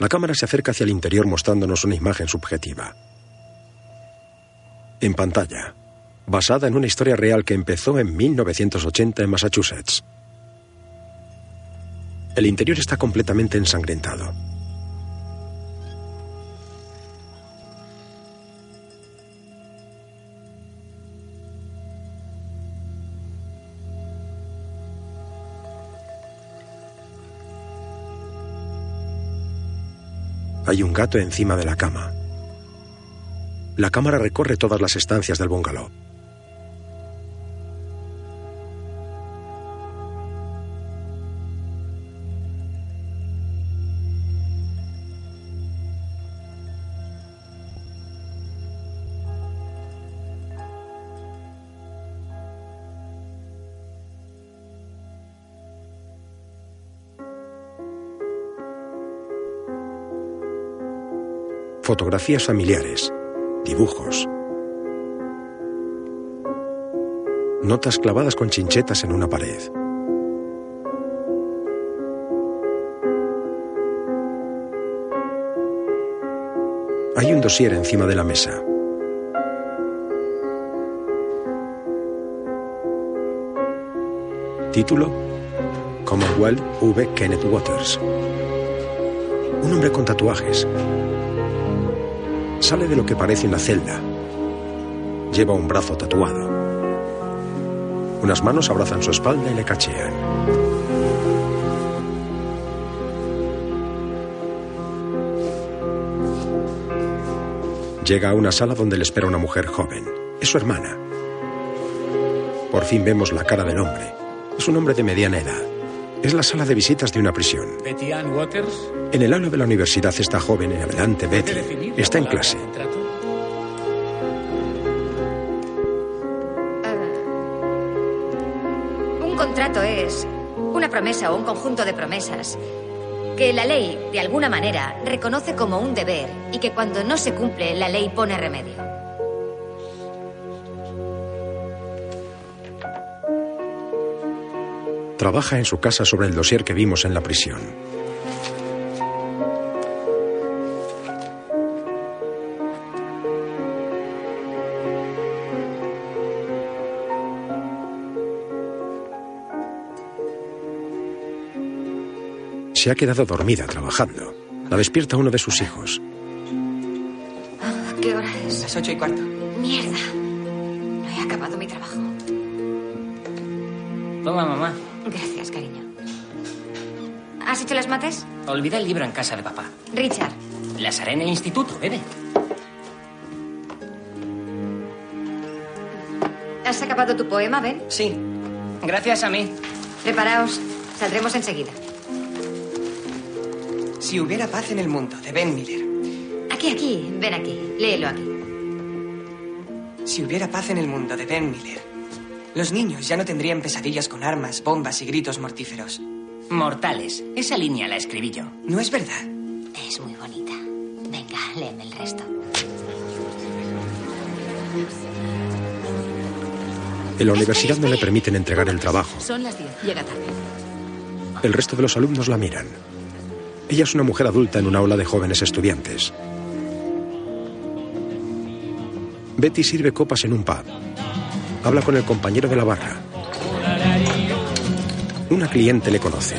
La cámara se acerca hacia el interior mostrándonos una imagen subjetiva. En pantalla, basada en una historia real que empezó en 1980 en Massachusetts. El interior está completamente ensangrentado. Hay un gato encima de la cama. La cámara recorre todas las estancias del bungalow. Fotografías familiares, dibujos, notas clavadas con chinchetas en una pared. Hay un dossier encima de la mesa. Título: Commonwealth V. Kenneth Waters. Un hombre con tatuajes. Sale de lo que parece una celda. Lleva un brazo tatuado. Unas manos abrazan su espalda y le cachean. Llega a una sala donde le espera una mujer joven. Es su hermana. Por fin vemos la cara del hombre. Es un hombre de mediana edad. Es la sala de visitas de una prisión. Betty Ann Waters. En el aula de la universidad esta joven en adelante, Betty, está en clase. Un contrato es una promesa o un conjunto de promesas que la ley, de alguna manera, reconoce como un deber y que cuando no se cumple, la ley pone remedio. Trabaja en su casa sobre el dossier que vimos en la prisión. Se ha quedado dormida trabajando. La despierta uno de sus hijos. ¿Qué hora es? Las ocho y cuarto. Mierda. No he acabado mi trabajo. Toma, mamá. Gracias, cariño. ¿Has hecho las mates? Olvida el libro en casa de papá. Richard, Las haré en el instituto, bebe. ¿has acabado tu poema, Ben? Sí. Gracias a mí. Preparaos. Saldremos enseguida. Si hubiera paz en el mundo, de Ben Miller. Aquí, aquí. Ven aquí. Léelo aquí. Si hubiera paz en el mundo, de Ben Miller. Los niños ya no tendrían pesadillas con armas, bombas y gritos mortíferos. Mortales. Esa línea la escribí yo. No es verdad. Es muy bonita. Venga, léeme el resto. En la universidad no le permiten entregar el trabajo. Son las 10. Llega tarde. El resto de los alumnos la miran. Ella es una mujer adulta en una aula de jóvenes estudiantes. Betty sirve copas en un pub. Habla con el compañero de la barra. Una cliente le conoce.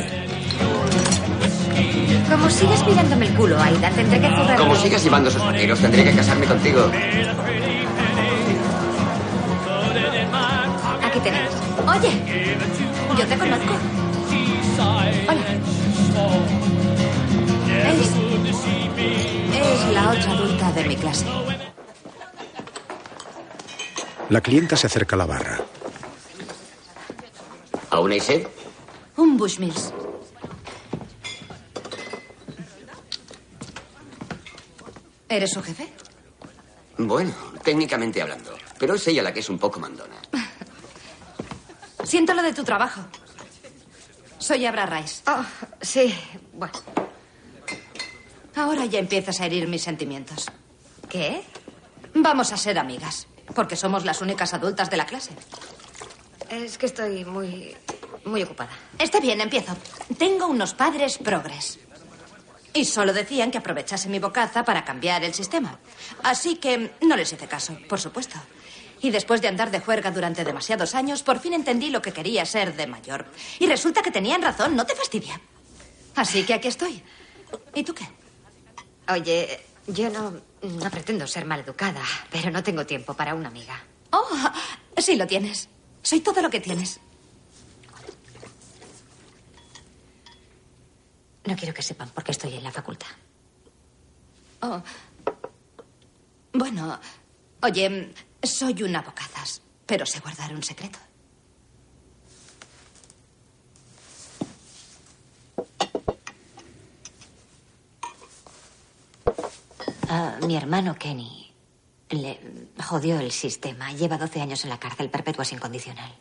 Como sigas mirándome el culo, Aida, tendré que cerrar. Como sigas llevando esos pañuelos, tendré que casarme contigo. Aquí tenéis. Oye, yo te conozco. Hola. Es, la otra adulta de mi clase. La clienta se acerca a la barra. ¿Aún hay sed? Un Bushmills. ¿Eres su jefe? Bueno, técnicamente hablando. Pero es ella la que es un poco mandona. Siento lo de tu trabajo. Soy Abra Rice. Oh, sí, bueno. Ahora ya empiezas a herir mis sentimientos. ¿Qué? Vamos a ser amigas, porque somos las únicas adultas de la clase. Es que estoy muy. muy ocupada. Está bien, empiezo. Tengo unos padres progres. Y solo decían que aprovechase mi bocaza para cambiar el sistema. Así que no les hice caso, por supuesto. Y después de andar de juerga durante demasiados años, por fin entendí lo que quería ser de mayor. Y resulta que tenían razón, no te fastidia. Así que aquí estoy. ¿Y tú qué? Oye, yo no, no pretendo ser maleducada, pero no tengo tiempo para una amiga. Oh, sí lo tienes. Soy todo lo que tienes. No quiero que sepan por qué estoy en la facultad. Oh. Bueno, oye, soy una bocazas, pero sé guardar un secreto. Ah, mi hermano Kenny le jodió el sistema. Lleva 12 años en la cárcel, perpetua sin condicional.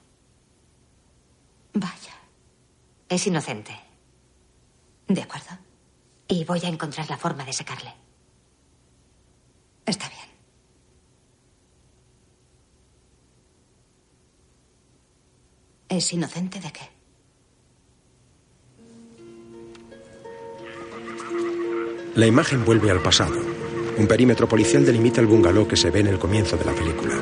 Vaya. Es inocente. De acuerdo. Y voy a encontrar la forma de sacarle. Está bien. ¿Es inocente de qué? La imagen vuelve al pasado. Un perímetro policial delimita el bungalow que se ve en el comienzo de la película.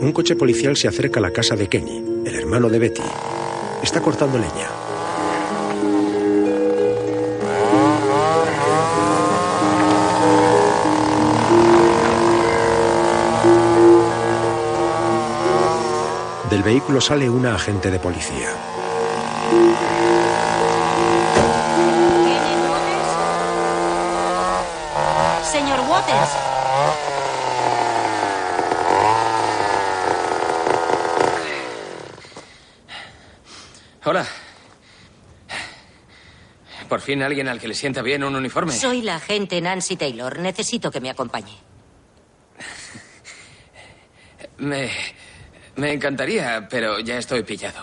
Un coche policial se acerca a la casa de Kenny, el hermano de Betty. Está cortando leña. Del vehículo sale una agente de policía. Señor Waters. Hola. Por fin alguien al que le sienta bien un uniforme. Soy la agente Nancy Taylor. Necesito que me acompañe. Me. Me encantaría, pero ya estoy pillado.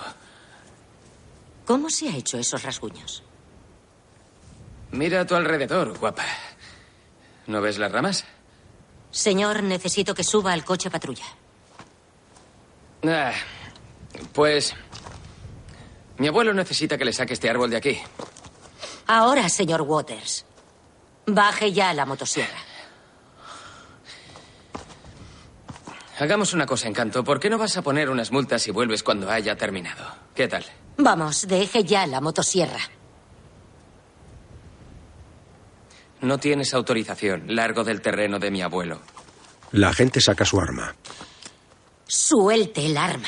¿Cómo se ha hecho esos rasguños? Mira a tu alrededor, guapa. ¿No ves las ramas? Señor, necesito que suba al coche patrulla. Ah, pues. Mi abuelo necesita que le saque este árbol de aquí. Ahora, señor Waters. Baje ya la motosierra. Hagamos una cosa, Encanto. ¿Por qué no vas a poner unas multas y vuelves cuando haya terminado? ¿Qué tal? Vamos, deje ya la motosierra. No tienes autorización. Largo del terreno de mi abuelo. La agente saca su arma. Suelte el arma.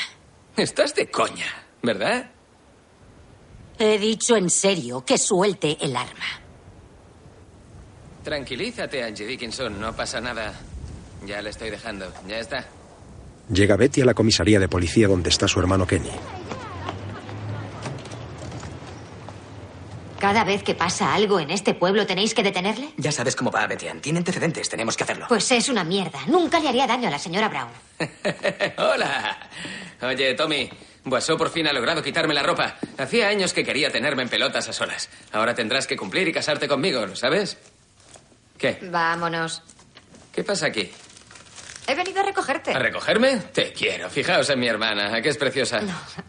Estás de coña, ¿verdad? He dicho en serio que suelte el arma. Tranquilízate, Angie Dickinson. No pasa nada. Ya le estoy dejando. Ya está. Llega Betty a la comisaría de policía donde está su hermano Kenny. Cada vez que pasa algo en este pueblo, ¿tenéis que detenerle? Ya sabes cómo va, Betian. Tiene antecedentes. Tenemos que hacerlo. Pues es una mierda. Nunca le haría daño a la señora Brown. Hola. Oye, Tommy. Boisseau por fin ha logrado quitarme la ropa. Hacía años que quería tenerme en pelotas a solas. Ahora tendrás que cumplir y casarte conmigo, ¿lo sabes? ¿Qué? Vámonos. ¿Qué pasa aquí? He venido a recogerte. ¿A recogerme? Te quiero. Fijaos en mi hermana. ¿A qué es preciosa?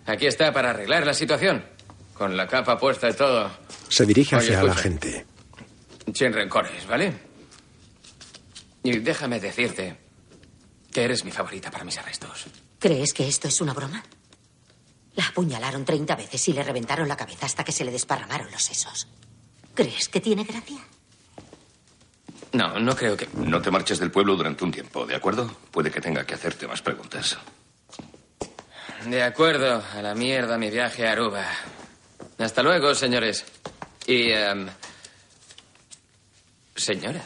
Aquí está para arreglar la situación. Con la capa puesta y todo. Se dirige Oye, hacia la gente. Sin rencores, ¿vale? Y déjame decirte que eres mi favorita para mis arrestos. ¿Crees que esto es una broma? La apuñalaron 30 veces y le reventaron la cabeza hasta que se le desparramaron los sesos. ¿Crees que tiene gracia? No, no creo que... No te marches del pueblo durante un tiempo, ¿de acuerdo? Puede que tenga que hacerte más preguntas. De acuerdo, a la mierda mi viaje a Aruba. Hasta luego, señores. Y... em, señora.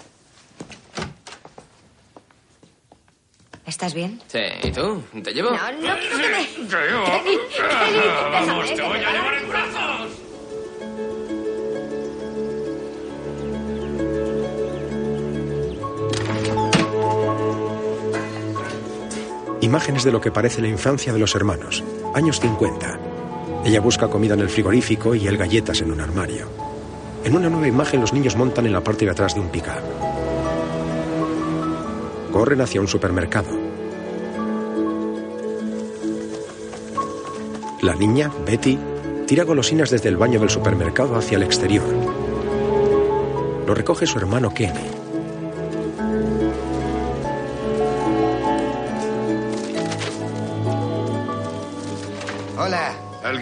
¿Estás bien? Sí, ¿y tú? ¿Te llevo? No, no quiero que me... Kenny, Kenny, déjame, te voy a llevar en brazos. Imágenes de lo que parece la infancia de los hermanos. Años 50. Ella busca comida en el frigorífico y él galletas en un armario. En una nueva imagen los niños montan en la parte de atrás de un pickup. Corren hacia un supermercado. La niña, Betty, tira golosinas desde el baño del supermercado hacia el exterior. Lo recoge su hermano Kenny.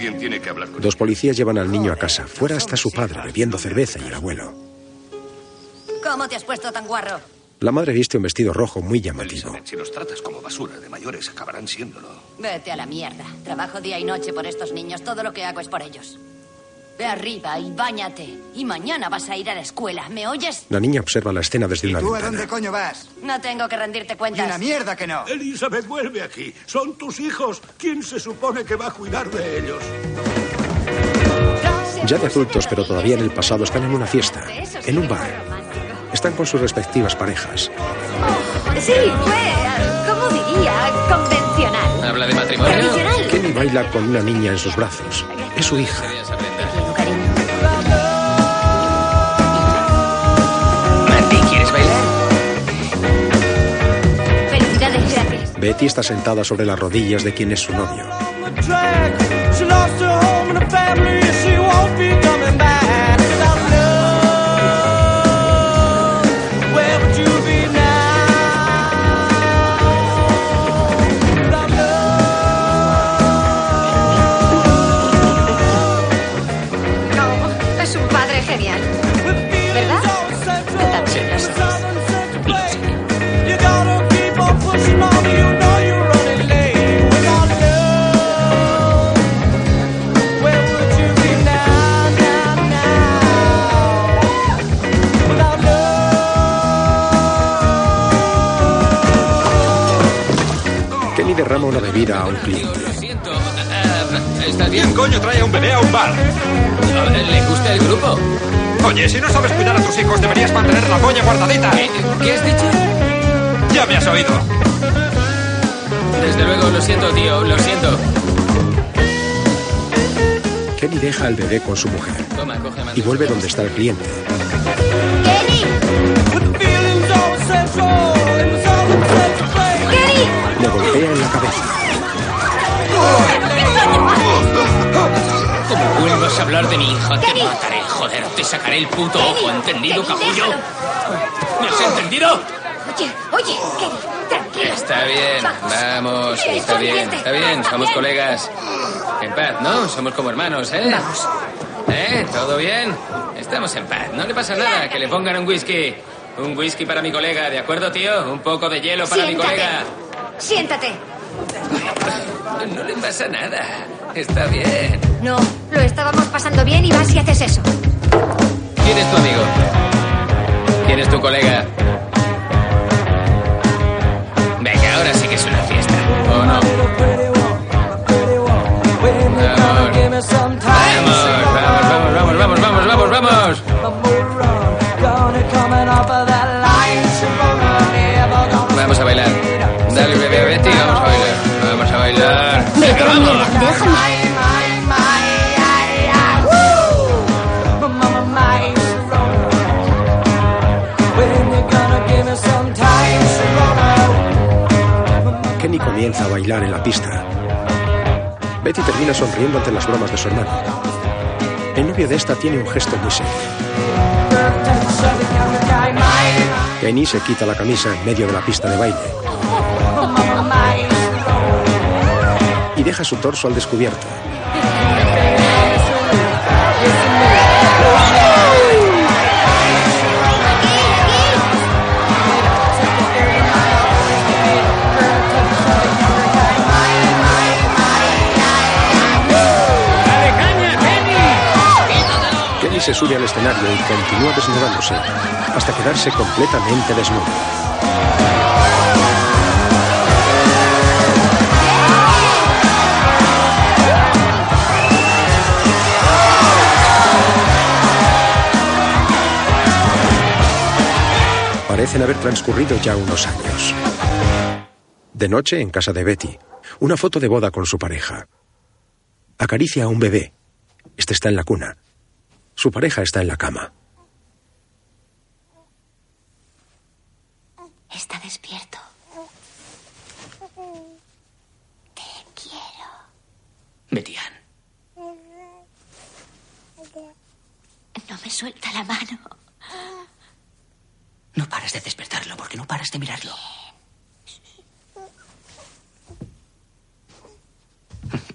Alguien tiene que hablar con Dos policías llevan al niño a casa. Fuera está su padre bebiendo cerveza y el abuelo. ¿Cómo te has puesto tan guarro? La madre viste un vestido rojo muy llamativo. Elizabeth, si los tratas como basura de mayores, acabarán siéndolo. Vete a la mierda. Trabajo día y noche por estos niños. Todo lo que hago es por ellos. Ve arriba y báñate. Y mañana vas a ir a la escuela. ¿Me oyes? La niña observa la escena desde una ¿Tú a dónde coño vas? No tengo que rendirte Ni cuentas. una mierda que no. Elizabeth, vuelve aquí. Son tus hijos. ¿Quién se supone que va a cuidar de ellos? Ya de adultos, pero todavía en el pasado, están en una fiesta, en un bar. Están con sus respectivas parejas. Sí, fue, ¿cómo diría? Convencional. ¿Habla de matrimonio? Tradicional. Kenny baila con una niña en sus brazos. Es su hija. Betty está sentada sobre las rodillas de quien es su novio. Derrama una bebida a un cliente. Lo siento. Ah, ¿Estás bien? ¿Quién coño trae a un bebé a un bar? ¿Le gusta el grupo? Oye, si no sabes cuidar a tus hijos, deberías mantener la coña guardadita. ¿Qué, qué has dicho? Ya me has oído. Desde luego, lo siento, tío, lo siento. Kenny deja al bebé con su mujer Toma, coge y vuelve donde está el cliente. Golpea en la cabeza. Como vuelvas a hablar de mi hija, te mataré. Joder, te sacaré el puto ojo, ¿entendido, capullo? ¿Me has entendido? Oye, oye, Kenny, tranquilo. Está bien, vamos, está bien, está bien, somos colegas. En paz, ¿no? Somos como hermanos, ¿eh? Vamos. ¿Eh? ¿Todo bien? Estamos en paz, no le pasa nada, que le pongan un whisky. Un whisky para mi colega, ¿de acuerdo, tío? Un poco de hielo para mi Siéntate. colega. Siéntate. No le pasa nada, está bien. No, lo estábamos pasando bien y vas y haces eso. ¿Quién es tu amigo? ¿Quién es tu colega? Venga, ahora sí que es una fiesta. ¿O no? Vamos. Vamos, vamos, vamos, vamos, vamos, vamos, vamos. Comienza a bailar en la pista. Betty termina sonriendo ante las bromas de su hermano. El novio de esta tiene un gesto muy serio. Kenny se quita la camisa en medio de la pista de baile y deja su torso al descubierto. Se sube al escenario y continúa desnudándose hasta quedarse completamente desnudo. Parecen haber transcurrido ya unos años. De noche, en casa de Betty, una foto de boda con su pareja. Acaricia a un bebé. Este está en la cuna. Su pareja está en la cama. Está despierto. Te quiero. Merian. No me suelta la mano. No paras de despertarlo porque no paras de mirarlo.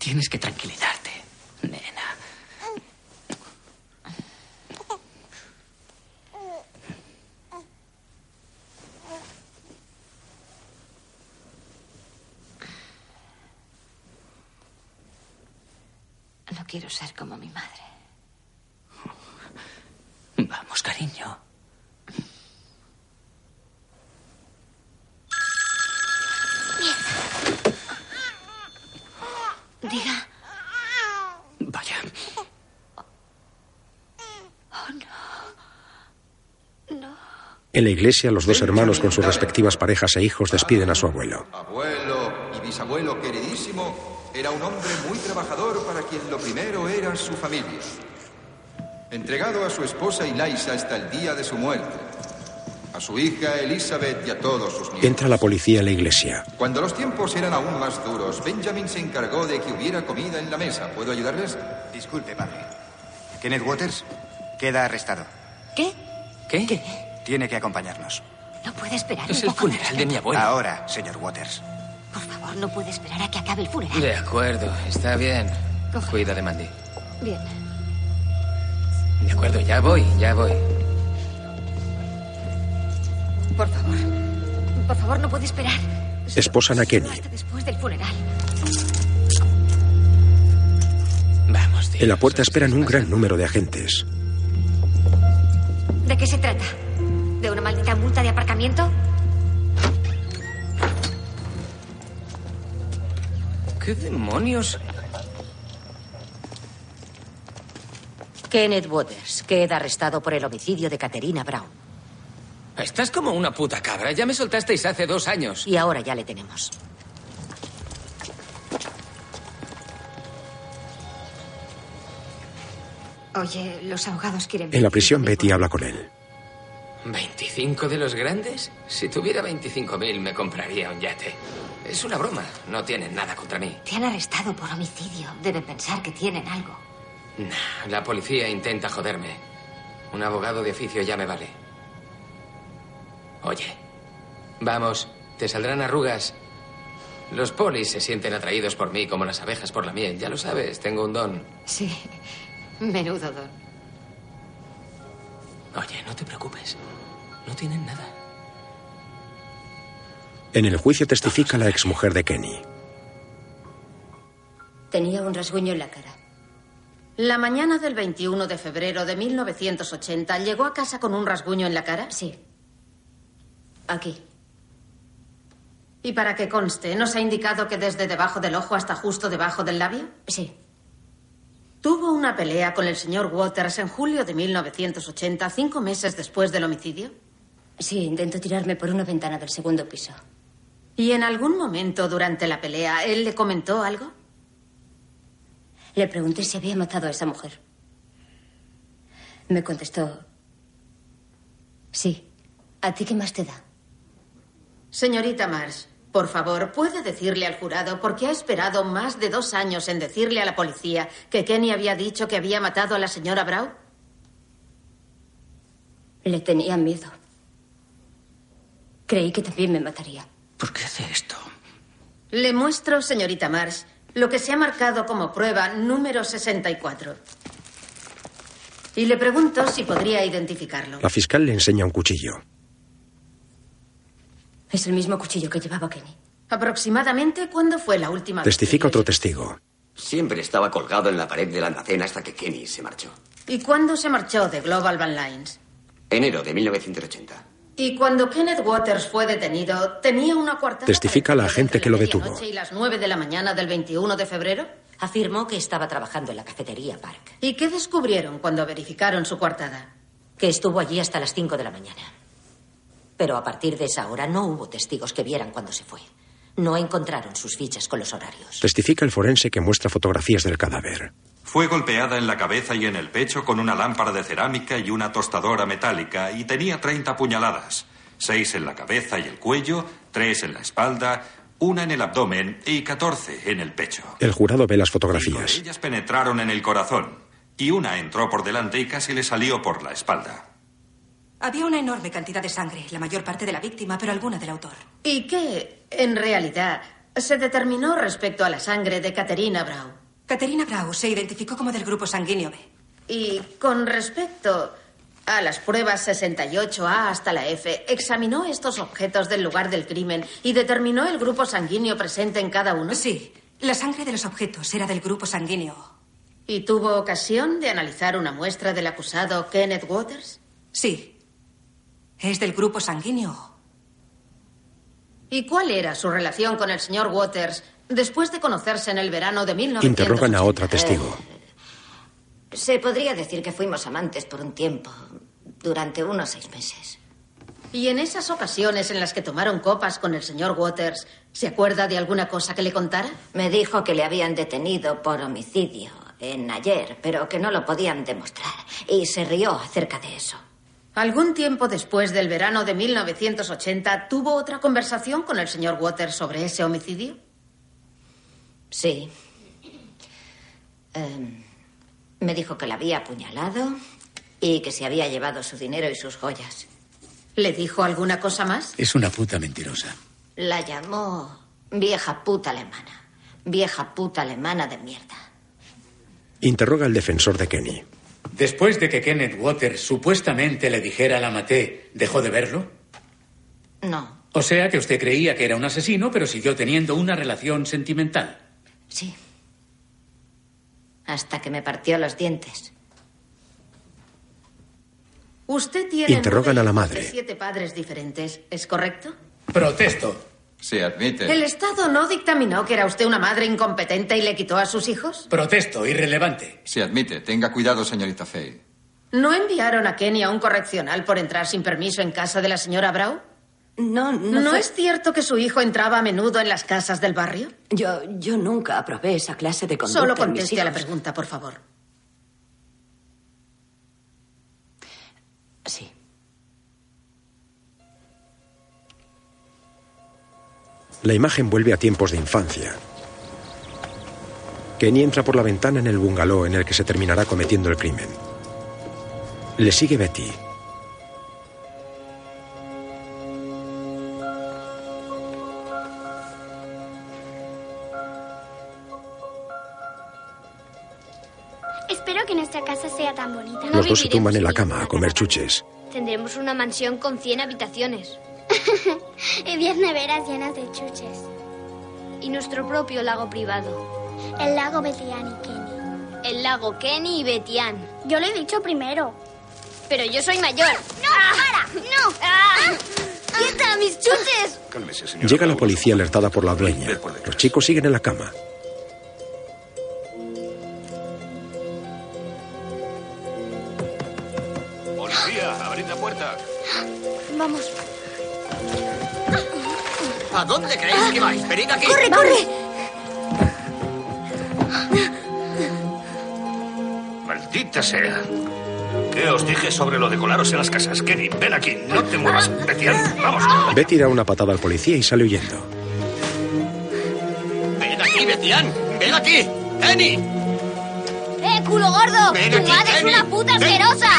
Tienes que tranquilizarte, Nen. Quiero ser como mi madre. Vamos, cariño. Diga. Vaya. En la iglesia, los dos hermanos con sus respectivas parejas e hijos despiden a su abuelo. Abuelo y bisabuelo queridísimo, era un hombre muy trabajador para quien lo primero era su familia. Entregado a su esposa Eliza hasta el día de su muerte, a su hija Elizabeth y a todos sus nietos. Entra la policía en la iglesia. Cuando los tiempos eran aún más duros, Benjamin se encargó de que hubiera comida en la mesa. ¿Puedo ayudarles? Disculpe, padre. Kenneth Waters queda arrestado. ¿Qué? ¿Qué? Tiene que acompañarnos. No puede esperar Es un el poco funeral de mi abuelo. Ahora, señor Waters. No puede esperar a que acabe el funeral. De acuerdo, está bien. Cuida de Mandy. Bien. De acuerdo, ya voy, ya voy. Por favor. Por favor, no puede esperar. Esposan a Kenny. Hasta después del funeral. Vamos, tío. En la puerta esperan un gran número de agentes. ¿De qué se trata? ¿De una maldita multa de aparcamiento? ¿Qué demonios? Kenneth Waters queda arrestado por el homicidio de Caterina Brown. Estás como una puta cabra. Ya me soltasteis hace dos años. Y ahora ya le tenemos. Oye, los abogados quieren... En la prisión, Betty habla con él. ¿25 de los grandes? Si tuviera 25.000 me compraría un yate. Es una broma. No tienen nada contra mí. Te han arrestado por homicidio. Deben pensar que tienen algo. Nah, la policía intenta joderme. Un abogado de oficio ya me vale. Oye, vamos, te saldrán arrugas. Los polis se sienten atraídos por mí como las abejas por la miel. Ya lo sabes, tengo un don. Sí. Menudo don. Oye, no te preocupes. No tienen nada. En el juicio testifica la exmujer de Kenny. Tenía un rasguño en la cara. La mañana del 21 de febrero de 1980, ¿llegó a casa con un rasguño en la cara? Sí. Aquí. Y para que conste, ¿nos ha indicado que desde debajo del ojo hasta justo debajo del labio? Sí. ¿Tuvo una pelea con el señor Waters en julio de 1980, cinco meses después del homicidio? Sí, intentó tirarme por una ventana del segundo piso. ¿Y en algún momento durante la pelea él le comentó algo? Le pregunté si había matado a esa mujer. Me contestó, sí. ¿A ti qué más te da? Señorita Marsh, por favor, ¿puede decirle al jurado por qué ha esperado más de dos años en decirle a la policía que Kenny había dicho que había matado a la señora Brown? Le tenía miedo. Creí que también me mataría. ¿Por qué hace esto? Le muestro, señorita Marsh, lo que se ha marcado como prueba número 64. Y le pregunto si podría identificarlo. La fiscal le enseña un cuchillo. Es el mismo cuchillo que llevaba Kenny. ¿Aproximadamente cuándo fue la última vez? Testifica otro testigo. Siempre estaba colgado en la pared del almacén hasta que Kenny se marchó. ¿Y cuándo se marchó de Global Van Lines? Enero de 1980. Y cuando Kenneth Waters fue detenido, ¿tenía una cuartada? Testifica la agente que lo detuvo. ¿Medianoche y las nueve de la mañana del 21 de febrero? Afirmó que estaba trabajando en la cafetería Park. ¿Y qué descubrieron cuando verificaron su coartada? Que estuvo allí hasta las 5 de la mañana. Pero a partir de esa hora no hubo testigos que vieran cuando se fue. No encontraron sus fichas con los horarios. Testifica el forense que muestra fotografías del cadáver. Fue golpeada en la cabeza y en el pecho con una lámpara de cerámica y una tostadora metálica y tenía 30 puñaladas. Seis en la cabeza y el cuello, tres en la espalda, una en el abdomen y 14 en el pecho. El jurado ve las Cinco de fotografías. ellas penetraron en el corazón. y una entró por delante y casi le salió por la espalda. Había una enorme cantidad de sangre, la mayor parte de la víctima, pero alguna del autor. ¿Y qué, en realidad, se determinó respecto a la sangre de Caterina Brau? Caterina Brau se identificó como del grupo sanguíneo B. Y con respecto a las pruebas 68A hasta la F, ¿examinó estos objetos del lugar del crimen y determinó el grupo sanguíneo presente en cada uno? Sí, la sangre de los objetos era del grupo sanguíneo. ¿Y tuvo ocasión de analizar una muestra del acusado Kenneth Waters? Sí. Es del grupo sanguíneo. ¿Y cuál era su relación con el señor Waters después de conocerse en el verano de 1900? Interrogan a otra testigo. Se podría decir que fuimos amantes por un tiempo, durante unos seis meses. Y en esas ocasiones en las que tomaron copas con el señor Waters, ¿se acuerda de alguna cosa que le contara? Me dijo que le habían detenido por homicidio en ayer, pero que no lo podían demostrar. Y se rió acerca de eso. Algún tiempo después del verano de 1980, ¿tuvo otra conversación con el señor Waters sobre ese homicidio? Sí. Em, me dijo que la había apuñalado y que se había llevado su dinero y sus joyas. ¿Le dijo alguna cosa más? Es una puta mentirosa. La llamó vieja puta alemana. Vieja puta alemana de mierda. Interroga al defensor de Kenny. Después de que Kenneth Waters supuestamente le dijera la maté, ¿dejó de verlo? No, O sea que usted creía que era un asesino, pero siguió teniendo una relación sentimental. Sí. Hasta que me partió los dientes. Usted tiene Interrogan nueve a la madre. de siete padres diferentes, ¿es correcto? Protesto. Se admite. ¿El Estado no dictaminó que era usted una madre incompetente y le quitó a sus hijos? Protesto, irrelevante. Se admite. Tenga cuidado, señorita Fay. ¿No enviaron a Kenny a un correccional por entrar sin permiso en casa de la señora Brau? No, ¿No, no. fue- es cierto que su hijo entraba a menudo en las casas del barrio? Yo, yo nunca aprobé esa clase de conducta. Solo en mis conteste a la pregunta, por favor. Sí. La imagen vuelve a tiempos de infancia. Kenny entra por la ventana en el bungalow en el que se terminará cometiendo el crimen. Le sigue Betty. Los dos se tumban en la cama a comer chuches. Tendremos una mansión con 100 habitaciones. y 10 neveras llenas de chuches. Y nuestro propio lago privado. El lago Betian y Kenny. El lago Kenny y Betian. Yo lo he dicho primero. Pero yo soy mayor. ¡No, para! ¡No! ¡Quita mis chuches! Cálmese, señor. Llega la policía alertada por la dueña. Los chicos siguen en la cama. ¿A dónde creéis que vais? Venid aquí. ¡Corre, corre! Maldita sea. ¿Qué os dije sobre lo de colaros en las casas? Kenny, ven aquí. No te muevas. Betian, vamos. Betty da una patada al policía y sale huyendo. Ven aquí, Betian. Ven aquí. Kenny. ¡Eh, culo gordo! Ven ¡Tu aquí, madre es una puta asquerosa!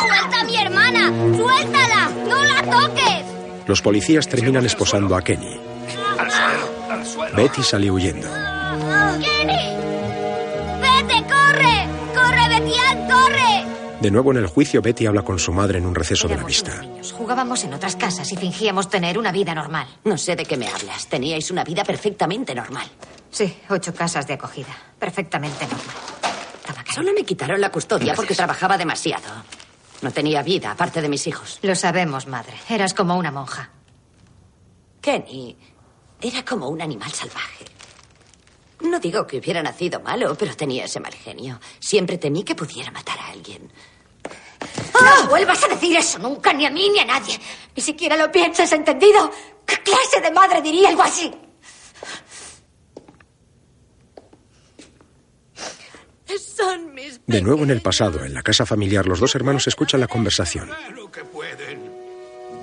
¡Suelta a mi hermana! ¡Suéltala! ¡No la toques! Los policías terminan esposando a Kenny. Al suelo, al suelo. Betty sale huyendo. ¡Kenny! ¡Vete, corre! ¡Corre, Betian, corre! De nuevo en el juicio, Betty habla con su madre en un receso de la vista. Jugábamos en otras casas y fingíamos tener una vida normal. No sé de qué me hablas. Teníais una vida perfectamente normal. Sí, ocho casas de acogida. Perfectamente normal. Solo me quitaron la custodia porque trabajaba demasiado. No tenía vida, aparte de mis hijos. Lo sabemos, madre. Eras como una monja. Kenny era como un animal salvaje. No digo que hubiera nacido malo, pero tenía ese mal genio. Siempre temí que pudiera matar a alguien. ¡No vuelvas a decir eso nunca, ni a mí ni a nadie! Ni siquiera lo piensas, ¿entendido? ¿Qué clase de madre diría algo así? Son mis... De nuevo en el pasado, en la casa familiar, los dos hermanos escuchan la conversación. Claro que pueden.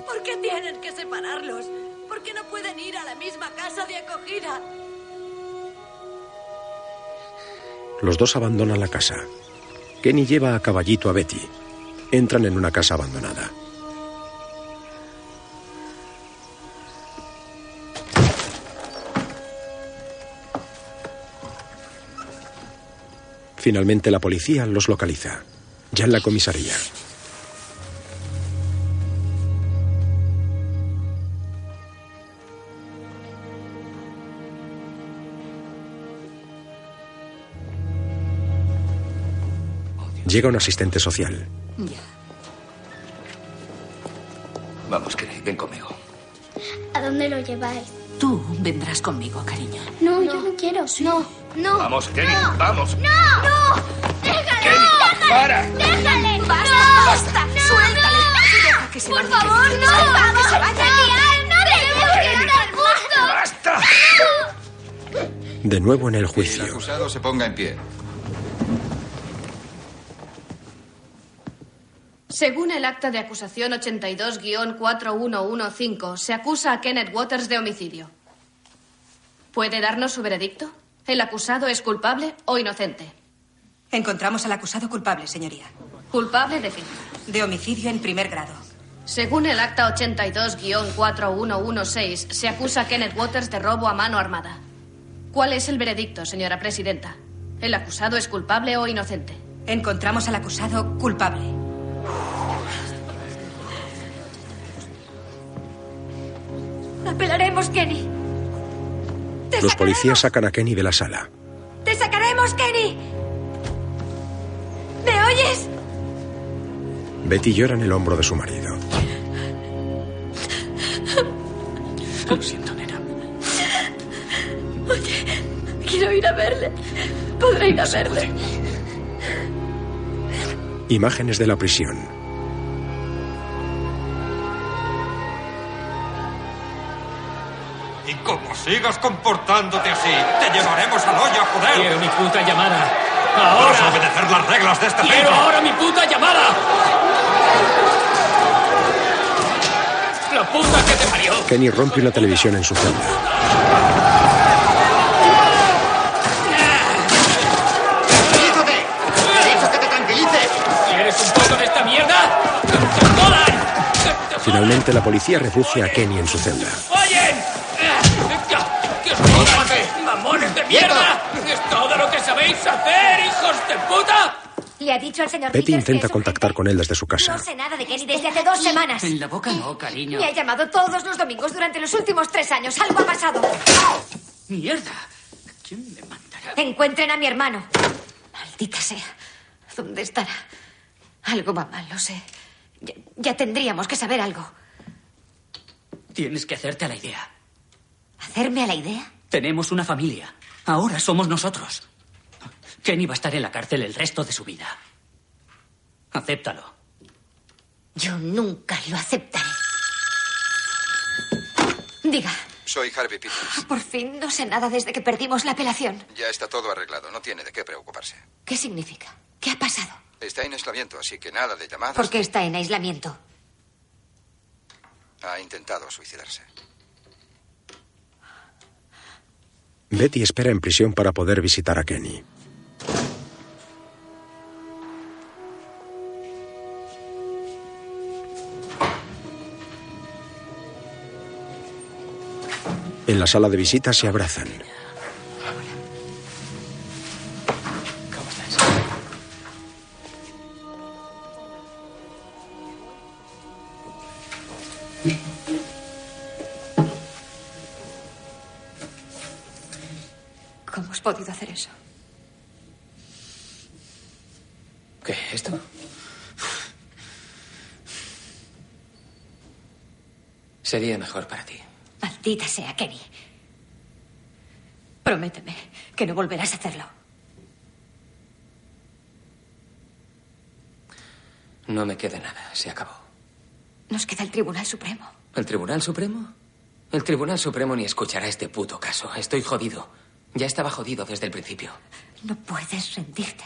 ¿Por qué tienen que separarlos? ¿Por qué no pueden ir a la misma casa de acogida? Los dos abandonan la casa. Kenny lleva a caballito a Betty. Entran en una casa abandonada. Finalmente la policía los localiza. Ya en la comisaría. Llega un asistente social. Vamos, Kenny, ven conmigo. ¿A dónde lo lleváis? Tú vendrás conmigo, cariño. No, yo no quiero. No, no. Vamos, Kenny, vamos. ¡No! ¡No! ¡Déjale! ¡Déjale! para. ¡Déjale! Basta, ¡No! basta. ¡No, Suéltale. no! Deja que se ¡Por vaya, favor, que- no! Deja que se vaya. ¡Genial! ¡No debemos quedar juntos! De nuevo en el El juicio. acusado se ponga en pie. Según el acta de acusación 82-4115, se acusa a Kenneth Waters de homicidio. ¿Puede darnos su veredicto? ¿El acusado es culpable o inocente? Encontramos al acusado culpable, señoría. ¿Culpable de qué? De homicidio en primer grado. Según el acta 82-4116, se acusa a Kenneth Waters de robo a mano armada. ¿Cuál es el veredicto, señora presidenta? ¿El acusado es culpable o inocente? Encontramos al acusado culpable. Apelaremos, Kenny. Los policías sacan a Kenny de la sala. ¡Te sacaremos, Kenny! ¿Me oyes? Betty llora en el hombro de su marido. Lo siento, nena. Oye, quiero ir a verle. Podré ir a verle. Imágenes de la prisión. Como sigas comportándote así, te llevaremos al hoyo, joder. Quiero mi puta llamada. Vas a ¡Ahora! obedecer las reglas de este ¡Quiero centro. ahora mi puta llamada! ¡La puta que te parió! Kenny rompe una televisión en su celda. ¡Tranquilízate! ¡Te he dicho que te tranquilices! ¿Quieres un poco de esta mierda? ¡Que te jodan! Finalmente la policía refugia a Kenny en su celda. ¡Oyen! ¡Que os jodan! ¡Mamones de mierda! ¡Es todo lo que sabéis hacer, hijos de puta! Le ha dicho al señor Betty Peters intenta contactar con él desde su casa. No sé nada de Kenny desde hace dos semanas. En la boca no, cariño. Me ha llamado todos los domingos durante los últimos tres años. Algo ha pasado. ¡Mierda! ¿Quién me mandará? Encuentren a mi hermano. Maldita sea. ¿Dónde estará? Algo va mal, lo sé. Ya, ya tendríamos que saber algo. Tienes que hacerte a la idea. ¿Hacerme a la idea? Tenemos una familia. Ahora somos nosotros. Kenny va a estar en la cárcel el resto de su vida. Acéptalo. Yo nunca lo aceptaré. Diga, Soy Harvey Peters. por fin no sé nada desde que perdimos la apelación. Ya está todo arreglado, no tiene de qué preocuparse. ¿Qué significa? ¿Qué ha pasado? Está en aislamiento, así que nada de llamadas. ¿Por qué está en aislamiento? Ha intentado suicidarse. Betty espera en prisión para poder visitar a Kenny. En la sala de visitas se abrazan. Sería mejor para ti. Maldita sea, Kenny. Prométeme que no volverás a hacerlo. No me queda nada. Se acabó. Nos queda el Tribunal Supremo. ¿El Tribunal Supremo? El Tribunal Supremo ni escuchará este puto caso. Estoy jodido. Ya estaba jodido desde el principio. No puedes rendirte.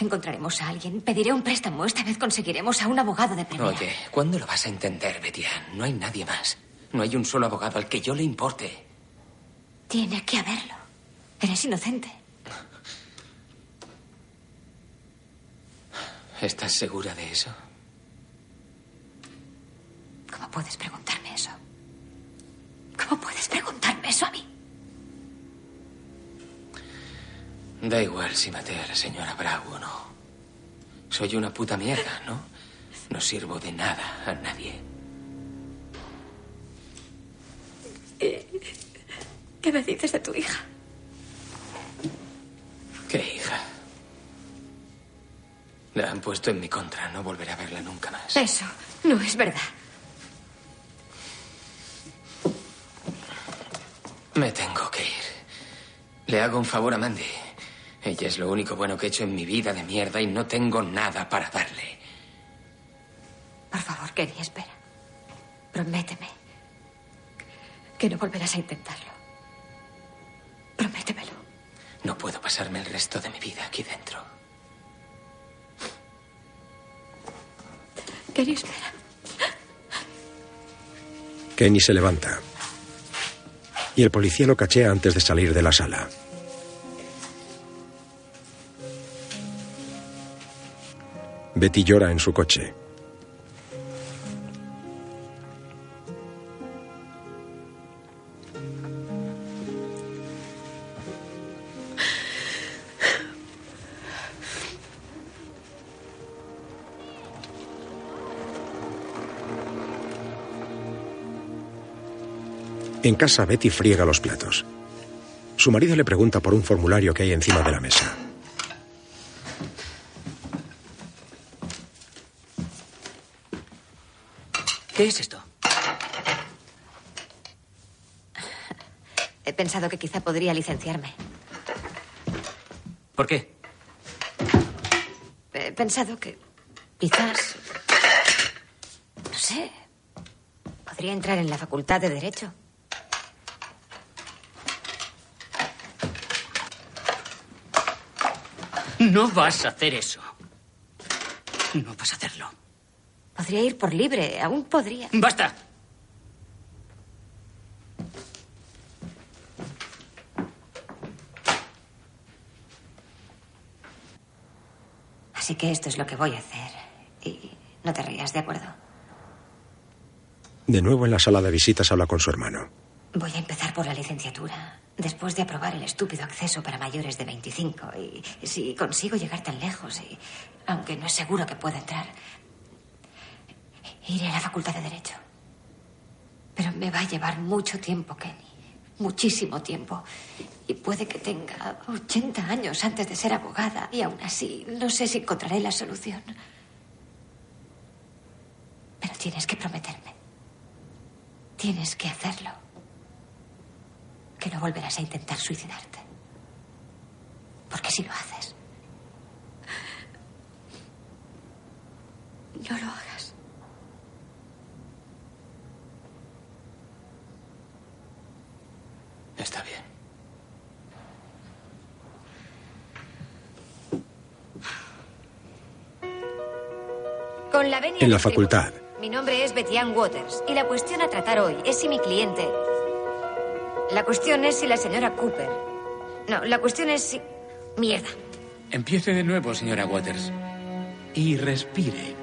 Encontraremos a alguien, pediré un préstamo. Esta vez conseguiremos a un abogado de primera. Oye, ¿cuándo lo vas a entender, Betian? No hay nadie más. No hay un solo abogado al que yo le importe. Tiene que haberlo. Eres inocente. ¿Estás segura de eso? ¿Cómo puedes preguntarme eso? ¿Cómo puedes preguntarme eso a mí? Da igual si maté a la señora Bravo o no. Soy una puta mierda, ¿no? No sirvo de nada a nadie. ¿Qué me dices de tu hija? ¿Qué hija? La han puesto en mi contra. No volveré a verla nunca más. Eso no es verdad. Me tengo que ir. Le hago un favor a Mandy. Ella es lo único bueno que he hecho en mi vida de mierda y no tengo nada para darle. Por favor, Kenny, espera. Prométeme que no volverás a intentarlo. Prométemelo. No puedo pasarme el resto de mi vida aquí dentro. Kenny, espera. Kenny se levanta. Y el policía lo cachea antes de salir de la sala. Betty llora en su coche. En casa, Betty friega los platos. Su marido le pregunta por un formulario que hay encima de la mesa. ¿Qué es esto? He pensado que quizá podría licenciarme. ¿Por qué? He pensado que quizás... No sé. Podría entrar en la facultad de Derecho. No vas a hacer eso. No vas a hacerlo. Podría ir por libre. Aún podría. ¡Basta! Así que esto es lo que voy a hacer. Y no te rías, ¿de acuerdo? De nuevo en la sala de visitas habla con su hermano. Voy a empezar por la licenciatura, después de aprobar el estúpido acceso para mayores de 25. Y si consigo llegar tan lejos, y aunque no es seguro que pueda entrar, iré a la Facultad de Derecho. Pero me va a llevar mucho tiempo, Kenny. Muchísimo tiempo. Y puede que tenga 80 años antes de ser abogada. Y aún así, no sé si encontraré la solución. Pero tienes que prometerme. Tienes que hacerlo. Que no volverás a intentar suicidarte. Porque si lo haces, no lo hagas. Está bien. Con la venia En la facultad, Mi nombre es Betian Waters y la cuestión a tratar hoy es si mi cliente. La cuestión es si la señora Cooper. No, la cuestión es si. Mierda. Empiece de nuevo, señora Waters. Y respire.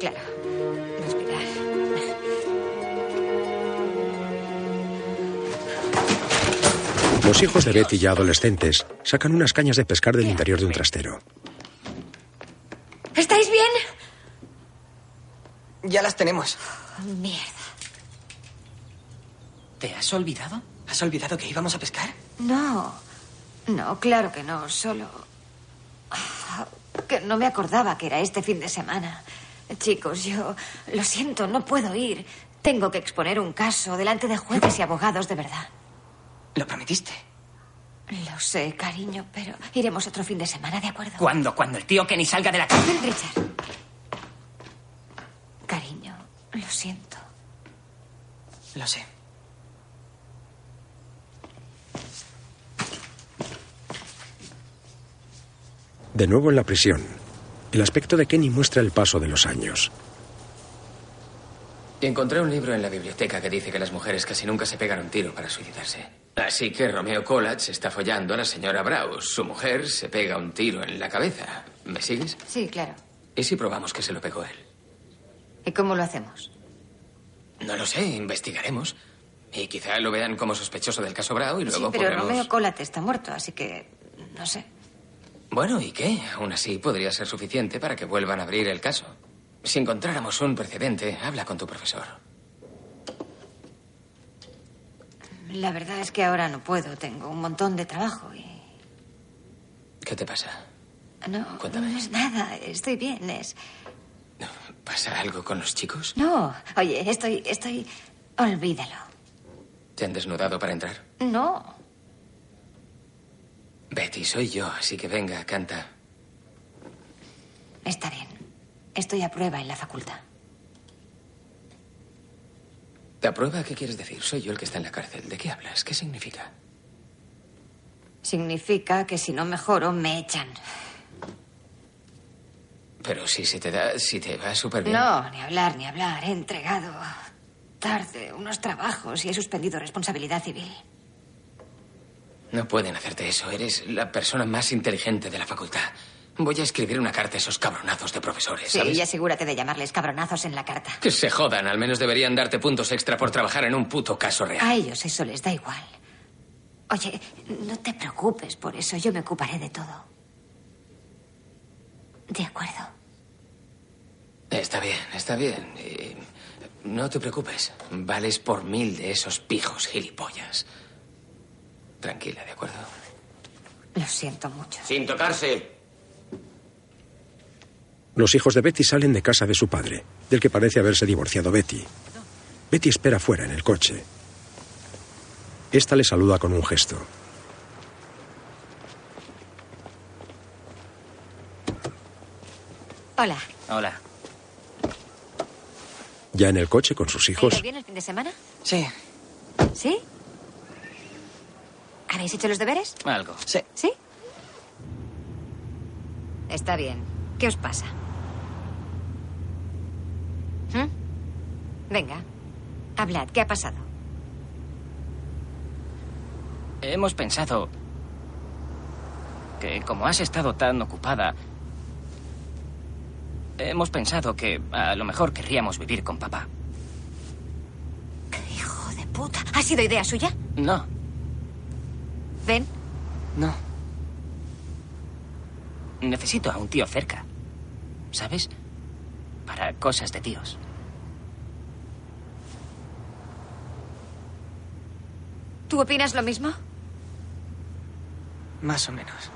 Claro. Los hijos de Betty, ya adolescentes, sacan unas cañas de pescar del interior de un trastero. ¿Estáis bien? Ya las tenemos. Mierda. ¿Te has olvidado? ¿Has olvidado que íbamos a pescar? No. No, claro que no. Solo. Que no me acordaba que era este fin de semana. Chicos, yo. Lo siento, no puedo ir. Tengo que exponer un caso delante de jueces y abogados de verdad. ¿Lo prometiste? Lo sé, cariño, pero iremos otro fin de semana, ¿de acuerdo? ¿Cuándo? Cuando el tío Kenny salga de la cárcel. Richard. Cariño, lo siento. Lo sé. De nuevo en la prisión, el aspecto de Kenny muestra el paso de los años. Y encontré un libro en la biblioteca que dice que las mujeres casi nunca se pegan un tiro para suicidarse. Así que Romeo Collage está follando a la señora Braus. Su mujer se pega un tiro en la cabeza. ¿Me sigues? Sí, claro. ¿Y si probamos que se lo pegó él? ¿Y cómo lo hacemos? No lo sé, investigaremos. Y quizá lo vean como sospechoso del caso Brau y luego sí, pero podremos... Romeo Colate está muerto, así que no sé. Bueno, ¿y qué? Aún así podría ser suficiente para que vuelvan a abrir el caso. Si encontráramos un precedente, habla con tu profesor. La verdad es que ahora no puedo. Tengo un montón de trabajo y ¿Qué te pasa? no, Cuéntame. no es nada. Estoy bien. Es ¿Pasa algo con los chicos? no. Oye, estoy, estoy. Olvídalo. ¿Te han desnudado para entrar? No. Betty, soy yo, así que venga, canta. Está bien. Estoy a prueba en la facultad. ¿Te aprueba? ¿Qué quieres decir? Soy yo el que está en la cárcel. ¿De qué hablas? ¿Qué significa? Significa que si no mejoro, me echan. Pero si se te da, si te va súper bien. No, ni hablar, ni hablar. He entregado tarde unos trabajos y he suspendido responsabilidad civil. No pueden hacerte eso. Eres la persona más inteligente de la facultad. Voy a escribir una carta a esos cabronazos de profesores, Sí, ¿sabes? y asegúrate de llamarles cabronazos en la carta. Que se jodan. Al menos deberían darte puntos extra por trabajar en un puto caso real. A ellos eso les da igual. Oye, no te preocupes por eso. Yo me ocuparé de todo. De acuerdo. Está bien, está bien. Y no te preocupes. Vales por mil de esos pijos gilipollas. Tranquila, ¿de acuerdo? Lo siento mucho. Sin tocarse. Los hijos de Betty salen de casa de su padre, del que parece haberse divorciado Betty. Betty espera fuera en el coche. Esta le saluda con un gesto. Hola. Hola. Ya en el coche con sus ¿Ha hijos, bien el fin de semana? Sí. ¿Sí? ¿Habéis hecho los deberes? Algo. Sí. ¿Sí? Está bien. ¿Qué os pasa? Venga, hablad. ¿Qué ha pasado? Hemos pensado que como has estado tan ocupada, hemos pensado que a lo mejor querríamos vivir con papá. Hijo de puta. ¿Ha sido idea suya? No, Ven. No. necesito a un tío cerca. ¿Sabes? Para cosas de tíos. ¿Tú opinas lo mismo? Más o menos.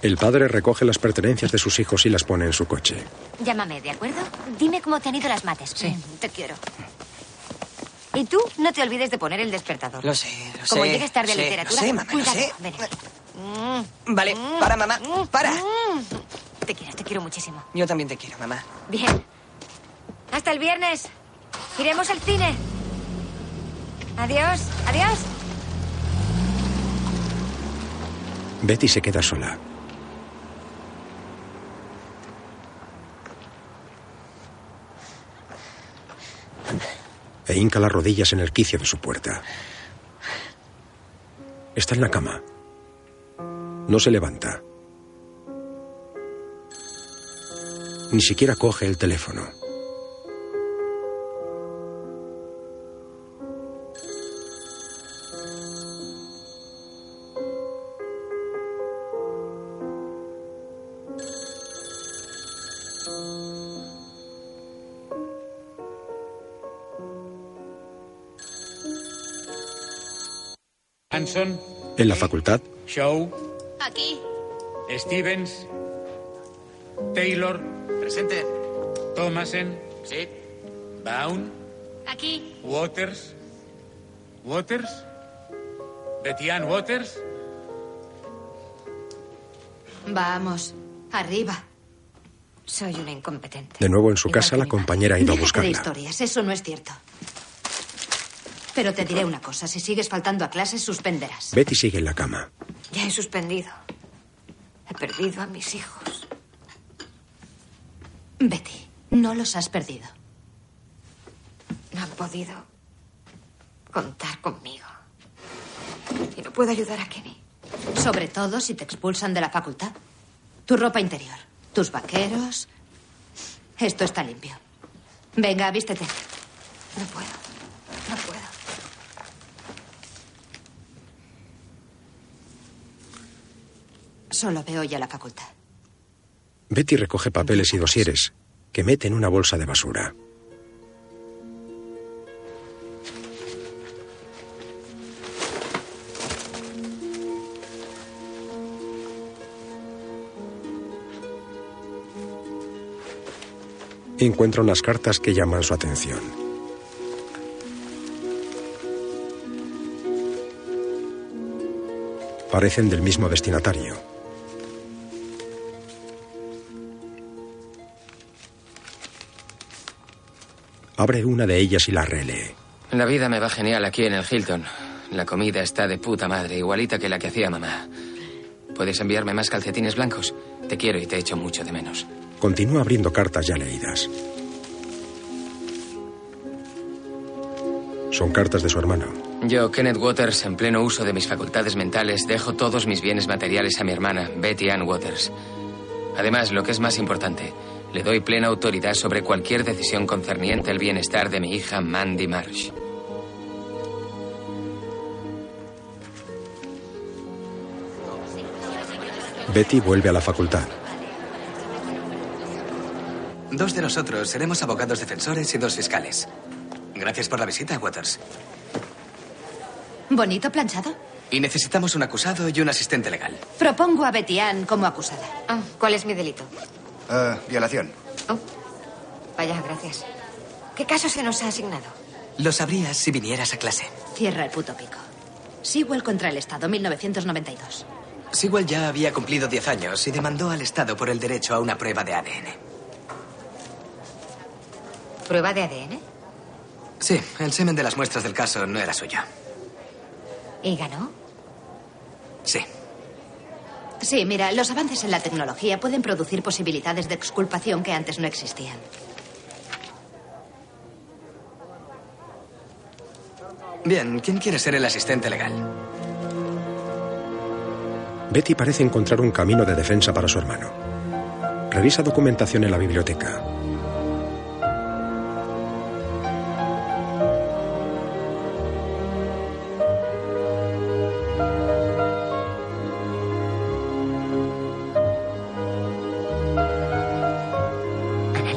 el padre recoge las pertenencias de sus hijos y las pone en su coche. Llámame, ¿de acuerdo? Dime cómo te han ido las mates. Sí. Te quiero. Y tú, no te olvides de poner el despertador. Lo sé, lo Como sé. llegues tarde a literatura, Lo sé, mamá, lo sé. Vale, para, mamá, para. Quiero muchísimo. Yo también te quiero, mamá. Bien. Hasta el viernes. Iremos al cine. Adiós, adiós. Betty se queda sola. E hinca las rodillas en el quicio de su puerta. Está en la cama. No se levanta. Ni siquiera coge el teléfono. Hanson, En la facultad, Shaw, Aquí. Stevens, Taylor. Presente. Thomasen. Sí. Baum, Aquí. Waters. Waters. Betian Waters. Vamos, arriba. Soy una incompetente. de nuevo en su casa, la compañera ha ido a Déjate de buscarla. historias, eso no es cierto. Pero te diré una cosa, si sigues faltando a clases, suspenderás. Betty sigue en la cama. Ya he suspendido. He perdido a mis hijos. Betty, no los has perdido. No han podido contar conmigo. Y no puedo ayudar a Kenny. Sobre todo si te expulsan de la facultad. Tu ropa interior, tus vaqueros. Esto está limpio. Venga, vístete. No puedo. No puedo. Solo veo ya la facultad. Betty recoge papeles y dosieres que mete en una bolsa de basura. Encuentra unas cartas que llaman su atención. Parecen del mismo destinatario. Abre una de ellas y la relee. La vida me va genial aquí en el Hilton. La comida está de puta madre, igualita que la que hacía mamá. ¿Puedes enviarme más calcetines blancos? Te quiero y te echo mucho de menos. Continúa abriendo cartas ya leídas. Son cartas de su hermano. Yo, Kenneth Waters, en pleno uso de mis facultades mentales, dejo todos mis bienes materiales a mi hermana, Betty Ann Waters. Además, lo que es más importante, le doy plena autoridad sobre cualquier decisión concerniente al bienestar de mi hija, Mandy Marsh. Betty vuelve a la facultad. Dos de nosotros seremos abogados defensores y dos fiscales. Gracias por la visita, Waters. ¿Bonito planchado? Y necesitamos un acusado y un asistente legal. Propongo a Betty Ann como acusada. Ah, ¿Cuál es mi delito? Ah, violación. Vaya, gracias. ¿Qué caso se nos ha asignado? Lo sabrías si vinieras a clase. Cierra el puto pico. Sewell contra el Estado, 1992. Sewell ya había cumplido 10 años y demandó al Estado por el derecho a una prueba de ADN. ¿Prueba de ADN? Sí, el semen de las muestras del caso no era suyo. ¿Y ganó? Sí. Sí, mira, los avances en la tecnología pueden producir posibilidades de exculpación que antes no existían. Bien, ¿quién quiere ser el asistente legal? Betty parece encontrar un camino de defensa para su hermano. Revisa documentación en la biblioteca.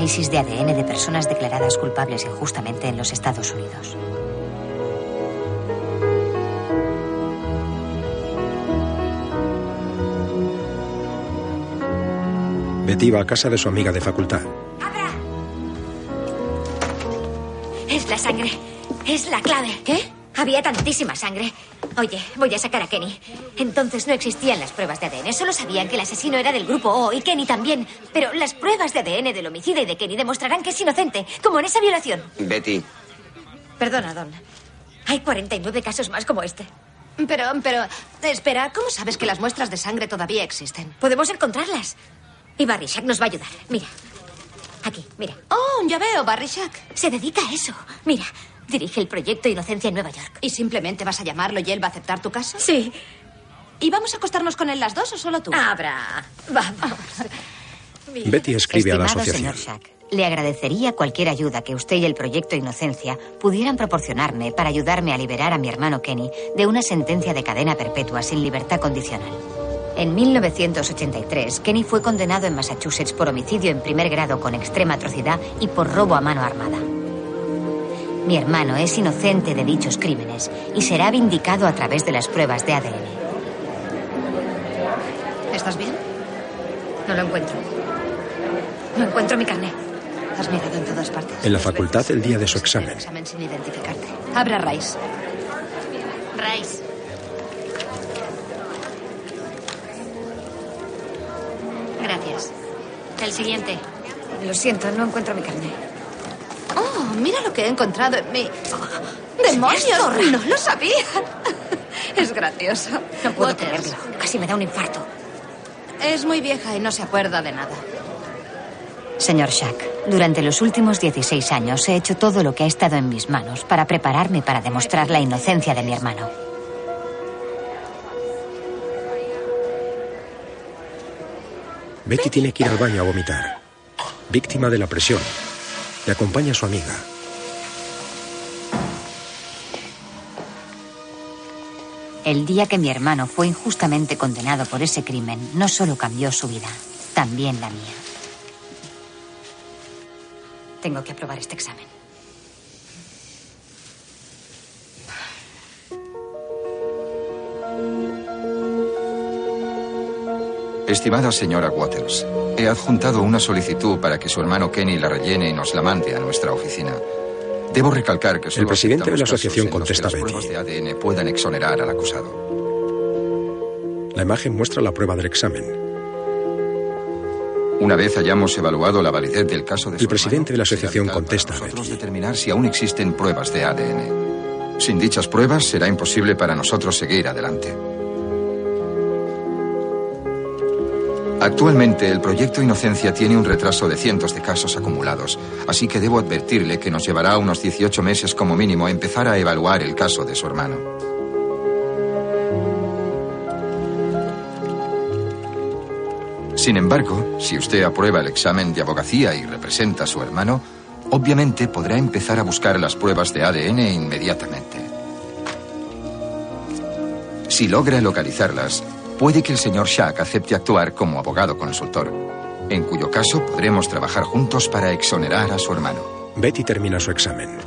Análisis de ADN de personas declaradas culpables injustamente en los Estados Unidos. Betty va a casa de su amiga de facultad. Es la sangre. Es la clave. ¿Qué? Había tantísima sangre. Oye, voy a sacar a Kenny. Entonces no existían las pruebas de ADN. Solo sabían que el asesino era del grupo O y Kenny también. Pero las pruebas de ADN del homicida y de Kenny demostrarán que es inocente, como en esa violación. Betty, Perdona, Don. Hay 49 casos más como este. Pero, pero, espera, ¿cómo sabes que las muestras de sangre todavía existen? Podemos encontrarlas. Y Barry Shack nos va a ayudar. Mira. Aquí, mira. Oh, ya veo, Barry Shack. Se dedica a eso. Mira, dirige el proyecto Inocencia en Nueva York. ¿Y simplemente vas a llamarlo y él va a aceptar tu caso? Sí. ¿Y vamos a acostarnos con él las dos o solo tú? Abra. Vamos. Betty escribe a la asociación. señor Shack, le agradecería cualquier ayuda que usted y el proyecto Inocencia pudieran proporcionarme para ayudarme a liberar a mi hermano Kenny de una sentencia de cadena perpetua sin libertad condicional. En 1983, Kenny fue condenado en Massachusetts por homicidio en primer grado con extrema atrocidad y por robo a mano armada. Mi hermano es inocente de dichos crímenes y será vindicado a través de las pruebas de ADN. ¿Estás bien? No lo encuentro. No encuentro mi carnet. Has mirado en todas partes. En la facultad el día de su examen. Examen sin identificarte. Abra Rice. Rice. Gracias. El siguiente. Lo siento, no encuentro mi carnet. Oh, mira lo que he encontrado en mi... ¡Demonios! No lo sabía. Es gracioso. No puedo creerlo. Casi me da un infarto. Es muy vieja y no se acuerda de nada. Señor Shack, durante los últimos 16 años he hecho todo lo que ha estado en mis manos para prepararme para demostrar la inocencia de mi hermano. Betty tiene que ir al baño a vomitar. Víctima de la presión. Le acompaña su amiga. El día que mi hermano fue injustamente condenado por ese crimen, no solo cambió su vida, también la mía. Tengo que aprobar este examen. Estimada señora Waters, he adjuntado una solicitud para que su hermano Kenny la rellene y nos la mande a nuestra oficina. Debo recalcar que El presidente de la asociación que contesta a las de ADN puedan exonerar al acusado. La imagen muestra la prueba del examen. Una vez hayamos evaluado la validez del caso de El presidente de la asociación contesta a nosotros determinar si aún existen pruebas de ADN. Sin dichas pruebas será imposible para nosotros seguir adelante. Actualmente el proyecto Inocencia tiene un retraso de cientos de casos acumulados, así que debo advertirle que nos llevará unos 18 meses como mínimo empezar a evaluar el caso de su hermano. Sin embargo, si usted aprueba el examen de abogacía y representa a su hermano, obviamente podrá empezar a buscar las pruebas de ADN inmediatamente. Si logra localizarlas, puede que el señor Shack acepte actuar como abogado consultor, en cuyo caso podremos trabajar juntos para exonerar a su hermano. Betty termina su examen.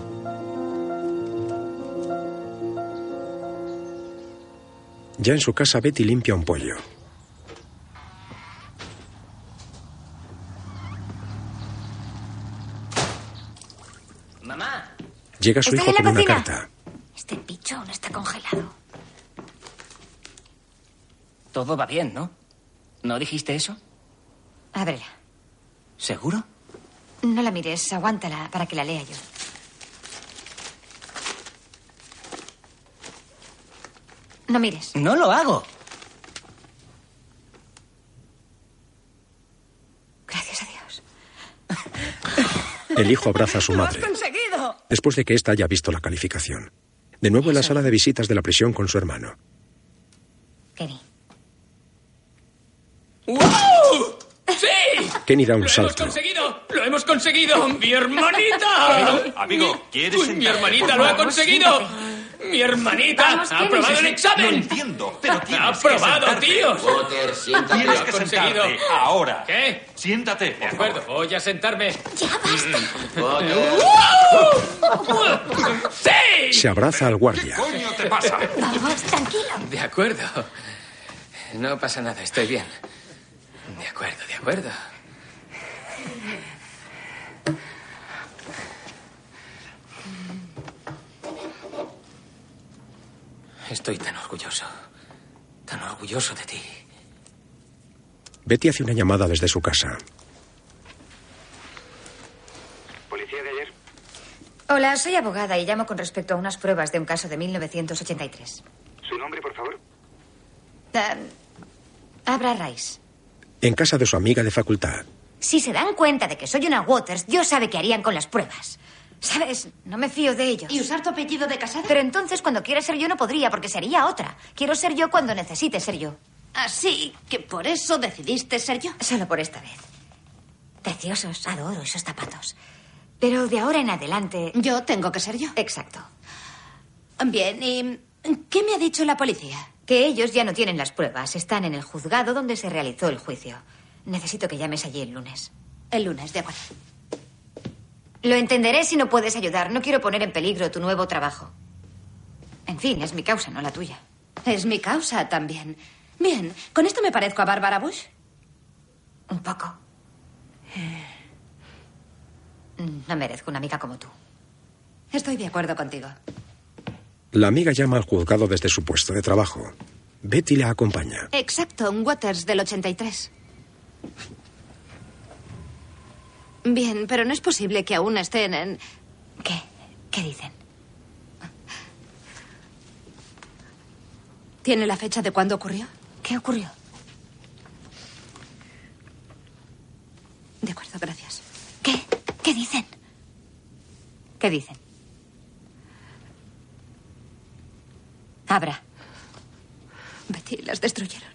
Ya en su casa, Betty limpia un pollo. Mamá. Llega su Estoy hijo con una carta. Este bicho aún está congelado. Todo va bien, ¿no? ¿No dijiste eso? Ábrela. ¿Seguro? No la mires, aguántala para que la lea yo. No mires. No lo hago. Gracias a Dios. El hijo abraza a su madre, conseguido! después de que ésta haya visto la calificación. De nuevo en la sala de visitas de la prisión con su hermano. Kenny. ¡Wow! ¡Sí! Kenny da un ¡Lo hemos salto. conseguido! ¡Lo hemos conseguido! ¡Mi hermanita! Amigo, ¿quieres Uy, ¡Mi hermanita lo ha conseguido! ¡Mi hermanita Vamos, ha aprobado el examen! lo entiendo, pero ¡Ha aprobado, tíos! Walter, siéntate. Tienes que conseguido. sentarte, ahora. ¿Qué? Siéntate, por De acuerdo, voy a sentarme. ¡Ya basta! ¡Sí! Se abraza al guardia. coño te pasa? Vamos, tranquilo. De acuerdo. No pasa nada, estoy bien. De acuerdo, de acuerdo. Estoy tan orgulloso. Tan orgulloso de ti. Betty hace una llamada desde su casa. ¿Policía de ayer? Hola, soy abogada y llamo con respecto a unas pruebas de un caso de 1983. ¿Su nombre, por favor? Ah, Abra Rice. En casa de su amiga de facultad. Si se dan cuenta de que soy una Waters, Dios sabe qué harían con las pruebas. ¿Sabes? No me fío de ellos. ¿Y usar tu apellido de casada? Pero entonces cuando quiera ser yo no podría, porque sería otra. Quiero ser yo cuando necesite ser yo. Así que por eso decidiste ser yo. Solo por esta vez. Preciosos, adoro esos zapatos. Pero de ahora en adelante... Yo tengo que ser yo. Exacto. Bien, ¿y qué me ha dicho la policía? Que ellos ya no tienen las pruebas. Están en el juzgado donde se realizó el juicio. Necesito que llames allí el lunes. El lunes, de acuerdo. Lo entenderé si no puedes ayudar. No quiero poner en peligro tu nuevo trabajo. En fin, es mi causa, no la tuya. Es mi causa también. Bien, ¿con esto me parezco a Bárbara Bush? Un poco. No merezco una amiga como tú. Estoy de acuerdo contigo. La amiga llama al juzgado desde su puesto de trabajo. Betty la acompaña. Exacto, un Waters del 83. Bien, pero no es posible que aún estén en... ¿Qué? ¿Qué dicen? ¿Tiene la fecha de cuándo ocurrió? ¿Qué ocurrió? De acuerdo, gracias. ¿Qué? ¿Qué dicen? ¿Qué dicen? Abra. Betty, las destruyeron.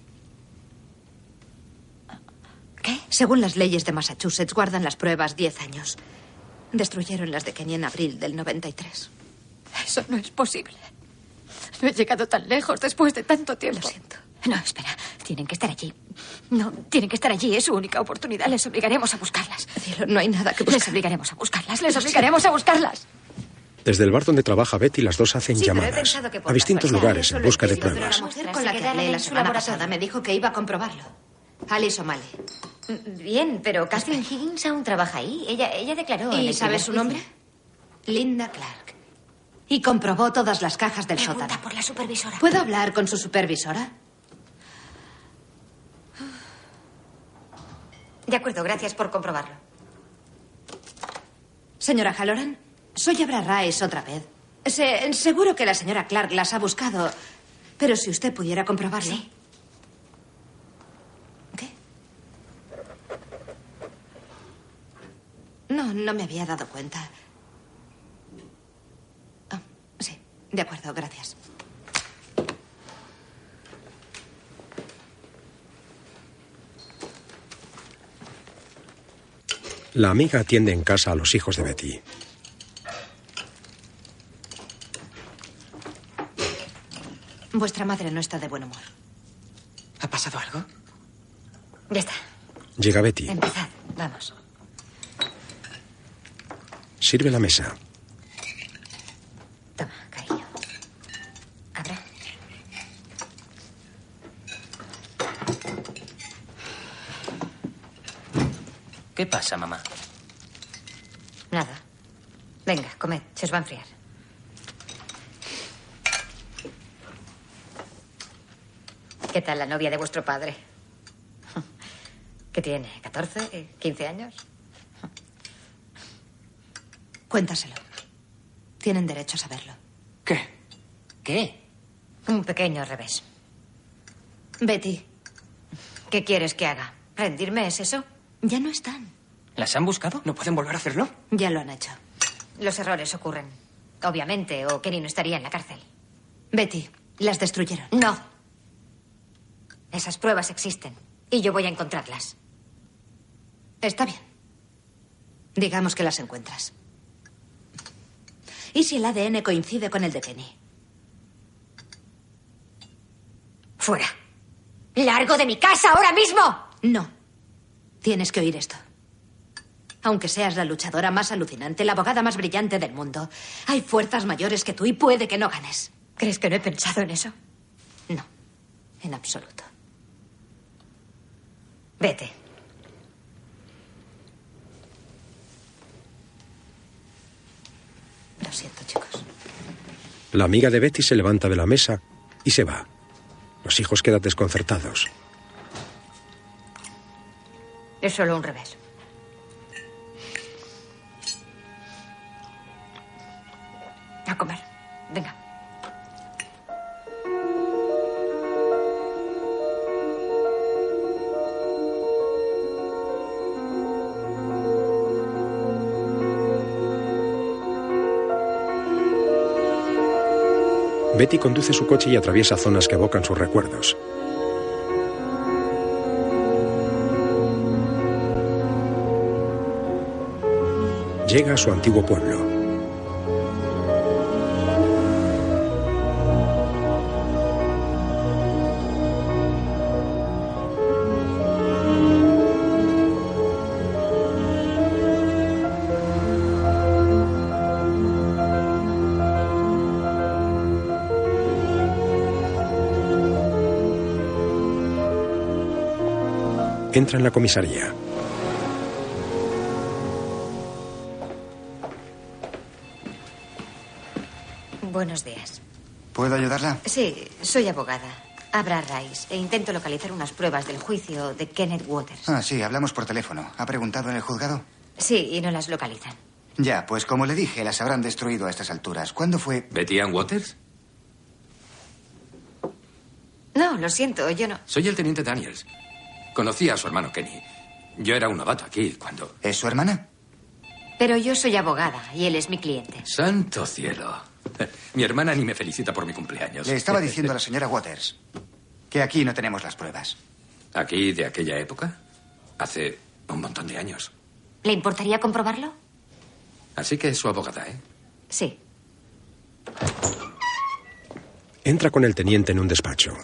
¿Qué? Según las leyes de Massachusetts, guardan las pruebas 10 años. Destruyeron las de Kenny en abril del 93. Eso no es posible. No he llegado tan lejos después de tanto tiempo. Lo siento. No, espera. Tienen que estar allí. No, tienen que estar allí. Es su única oportunidad. Les obligaremos a buscarlas. Cielo, no hay nada que buscar. Les obligaremos a buscarlas. Les obligaremos a buscarlas. Desde el bar donde trabaja Betty, las dos hacen Sí, llamadas a distintos lugares en busca de pruebas. La mujer con la que hablé la semana pasada me dijo que iba a comprobarlo. Alice O'Malley. Bien, pero Kathleen Higgins aún trabaja ahí. Ella, ella declaró. ¿Y el sabes su nombre? Linda Clark. Y comprobó todas las cajas del sótano. por la supervisora. ¿Puedo hablar con su supervisora? De acuerdo, gracias por comprobarlo. Señora Halloran, soy Abra Rice otra vez. Se- seguro que la señora Clark las ha buscado, pero si usted pudiera comprobarlo. ¿Qué? No, no me había dado cuenta. Ah, sí, de acuerdo, gracias. La amiga atiende en casa a los hijos de Betty. Vuestra madre no está de buen humor. ¿Ha pasado algo? Ya está. Llega Betty. Empezad. Vamos. Sirve la mesa. Toma, cariño. Abra. ¿Qué pasa, mamá? Nada. Venga, comed. Se os va a enfriar. ¿Qué tal la novia de vuestro padre? ¿Qué tiene? ¿14? ¿15 años? Cuéntaselo. Tienen derecho a saberlo. ¿Qué? ¿Qué? Un pequeño revés. Betty, ¿Qué quieres que haga? ¿Rendirme es eso? ya no están. ¿Las han buscado? ¿No pueden volver a hacerlo? Ya lo han hecho. Los errores ocurren. Obviamente, o Kenny no estaría en la cárcel. Betty, las destruyeron. No. Esas pruebas existen. Y yo voy a encontrarlas. Está bien. Digamos que las encuentras. ¿Y si el ADN coincide con el de Kenny? Fuera. ¡Largo de mi casa ahora mismo! No. Tienes que oír esto. Aunque seas la luchadora más alucinante, la abogada más brillante del mundo, hay fuerzas mayores que tú y puede que no ganes. ¿Crees que no he pensado en eso? No, en absoluto. Vete. Lo siento, chicos. La amiga de Betty se levanta de la mesa y se va. Los hijos quedan desconcertados. Es solo un revés. A comer. Venga. Betty conduce su coche y atraviesa zonas que evocan sus recuerdos. Llega a su antiguo pueblo. Entra en la comisaría. Buenos días. ¿Puedo ayudarla? Sí, soy abogada. Abra Rice e intento localizar unas pruebas del juicio de Kenneth Waters. Ah, sí, hablamos por teléfono. ¿Ha preguntado en el juzgado? Sí, y no las localizan. Ya, pues como le dije, las habrán destruido a estas alturas. ¿Cuándo fue? ¿Betty Ann Waters? No, lo siento, yo no. Soy el teniente Daniels. Conocí a su hermano Kenny. Yo era un novato aquí cuando... ¿Es su hermana? Pero yo soy abogada y él es mi cliente. Santo cielo. Mi hermana ni me felicita por mi cumpleaños. Le estaba diciendo a la señora Waters que aquí no tenemos las pruebas. ¿Aquí de aquella época? Hace un montón de años. ¿Le importaría comprobarlo? Así que es su abogada, ¿eh? Sí. Entra con el teniente en un despacho.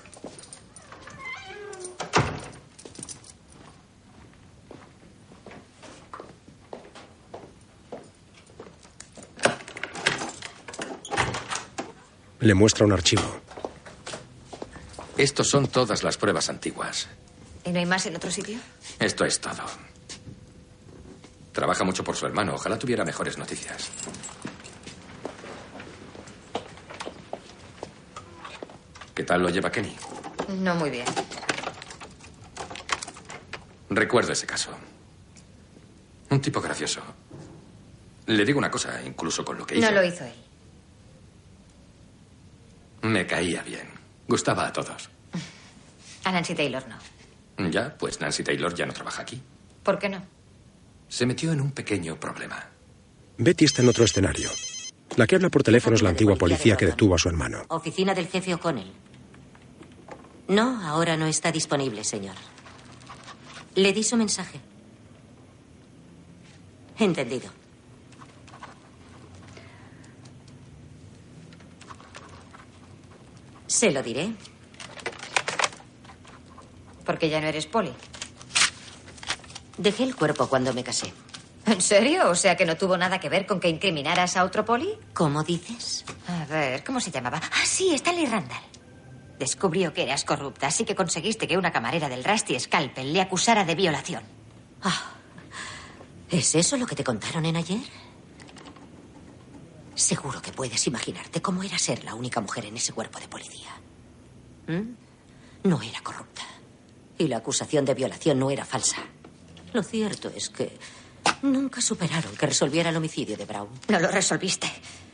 Le muestra un archivo. Estos son todas las pruebas antiguas. ¿Y no hay más en otro sitio? Esto es todo. Trabaja mucho por su hermano. Ojalá tuviera mejores noticias. ¿Qué tal lo lleva Kenny? No muy bien. Recuerdo ese caso. Un tipo gracioso. Le digo una cosa, incluso con lo que hizo. No lo hizo él. Caía bien. Gustaba a todos. A Nancy Taylor no. Ya, pues Nancy Taylor ya no trabaja aquí. ¿Por qué no? Se metió en un pequeño problema. Betty está en otro escenario. La que habla por teléfono es la antigua policía que detuvo a su hermano. Oficina del jefe O'Connell. No, ahora no está disponible, señor. Le di su mensaje. Entendido. Se lo diré. Porque ya no eres poli. Dejé el cuerpo cuando me casé. ¿En serio? O sea que no tuvo nada que ver con que incriminaras a otro poli. ¿Cómo dices? A ver, ¿cómo se llamaba? Ah, sí, Stanley Randall. Descubrió que eras corrupta, así que conseguiste que una camarera del Rusty Scalpel le acusara de violación. Ah, ¿Es eso lo que te contaron en ayer? Seguro que puedes imaginarte cómo era ser la única mujer en ese cuerpo de policía. ¿Mm? No era corrupta. Y la acusación de violación no era falsa. Lo cierto es que nunca superaron que resolviera el homicidio de Brown. No lo resolviste.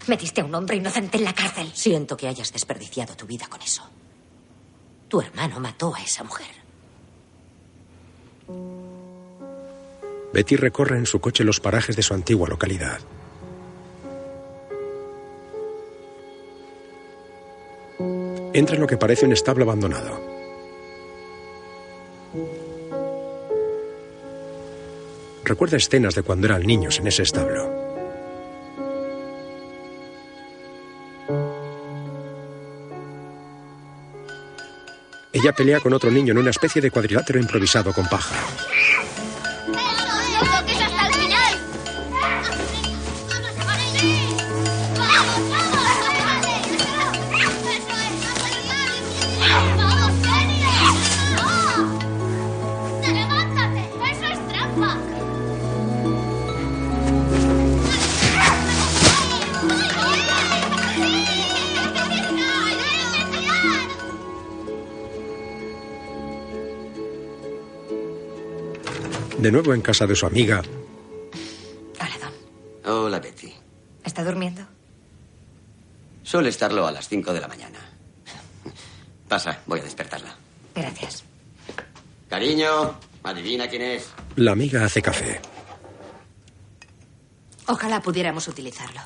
Metiste a un hombre inocente en la cárcel. Siento que hayas desperdiciado tu vida con eso. Tu hermano mató a esa mujer. Betty recorre en su coche los parajes de su antigua localidad. Entra en lo que parece un establo abandonado. Recuerda escenas de cuando eran niños en ese establo. Ella pelea con otro niño en una especie de cuadrilátero improvisado con paja. De nuevo en casa de su amiga, Hola, Betty. ¿Está durmiendo? Suele estarlo a las 5 de la mañana. Pasa, voy a despertarla. Gracias. Cariño, adivina quién es. la amiga hace café. Ojalá pudiéramos utilizarlo.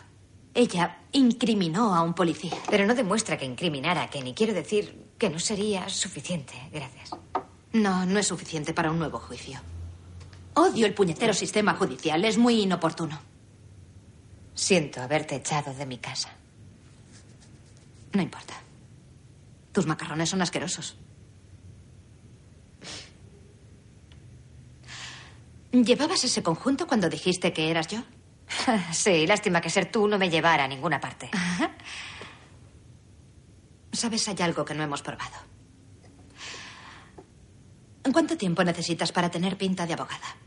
Ella incriminó a un policía. Pero no demuestra que incriminara a Kenny. Quiero decir que no sería suficiente. Gracias. No, no es suficiente para un nuevo juicio. Odio el puñetero sistema judicial. Es muy inoportuno. Siento haberte echado de mi casa. No importa. Tus macarrones son asquerosos. ¿Llevabas ese conjunto cuando dijiste que eras yo? Sí, lástima que ser tú no me llevara a ninguna parte. Sabes, hay algo que no hemos probado. ¿Cuánto tiempo necesitas para tener pinta de abogada?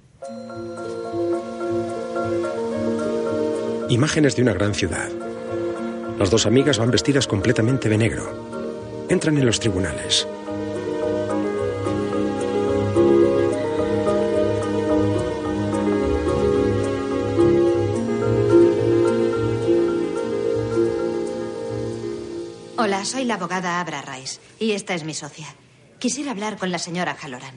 Imágenes de una gran ciudad. Las dos amigas van vestidas completamente de negro. Entran en los tribunales. Hola, soy la abogada Abra Rice y esta es mi socia. Quisiera hablar con la señora Halloran.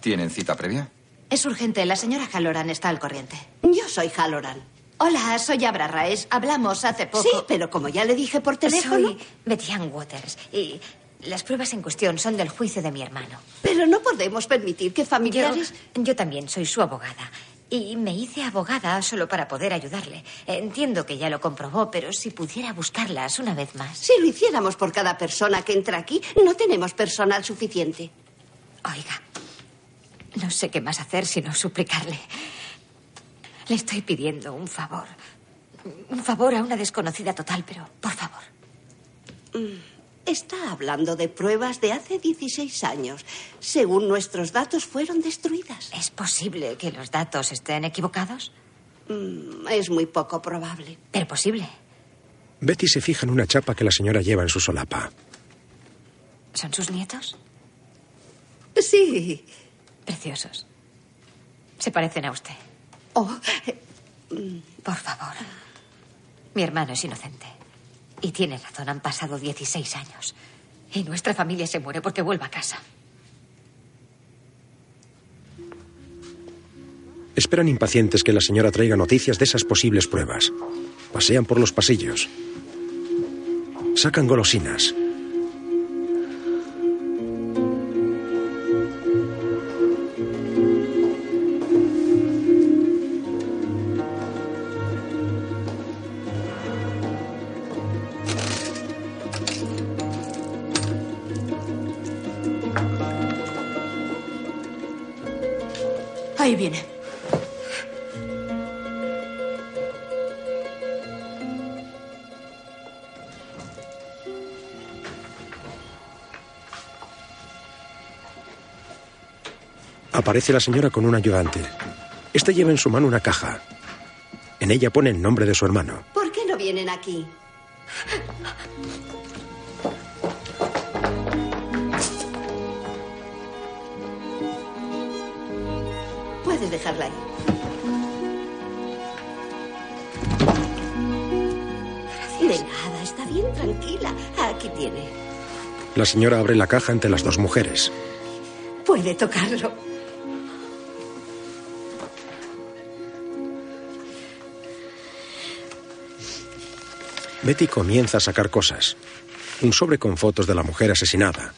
¿Tienen cita previa? Es urgente. La señora Halloran está al corriente. Yo soy Halloran. Hola, soy Abra Raes. Hablamos hace poco. Sí, pero como ya le dije por teléfono. Soy Betty Ann Waters y las pruebas en cuestión son del juicio de mi hermano. Pero no podemos permitir que familiares. Yo, yo también soy su abogada. Y me hice abogada solo para poder ayudarle. Entiendo que ya lo comprobó, pero si pudiera buscarlas una vez más. Si lo hiciéramos por cada persona que entra aquí, no tenemos personal suficiente. Oiga, no sé qué más hacer sino suplicarle. Le estoy pidiendo un favor. Un favor a una desconocida total, pero por favor. Mm, Está hablando de pruebas de hace 16 años. Según nuestros datos, fueron destruidas. ¿Es posible que los datos estén equivocados? Mm, Es muy poco probable. Pero posible. Betty se fija en una chapa que la señora lleva en su solapa. ¿Son sus nietos? Sí. Preciosos. Se parecen a usted. Oh, Por favor. Mi hermano es inocente. Y tiene razón, han pasado 16 años. Y nuestra familia se muere porque vuelva a casa. Esperan impacientes que la señora traiga noticias de esas posibles pruebas. Pasean por los pasillos. Sacan golosinas. Ahí viene. Aparece la señora con un ayudante. Este lleva en su mano una caja. En ella pone el nombre de su hermano. ¿Por qué no vienen aquí? Dejarla ahí. De nada, está bien, tranquila. Aquí tiene. La señora abre la caja ante las dos mujeres. Puede tocarlo. Betty comienza a sacar cosas. Un sobre con fotos de la mujer asesinada.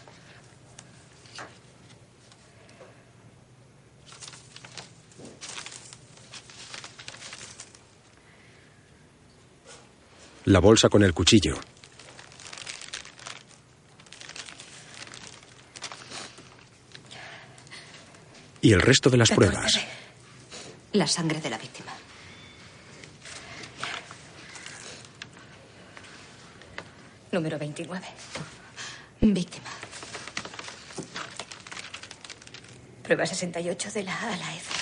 La bolsa con el cuchillo. Y el resto de las pruebas. La sangre de la víctima. Número 29. Víctima. Prueba 68 de la A a la F.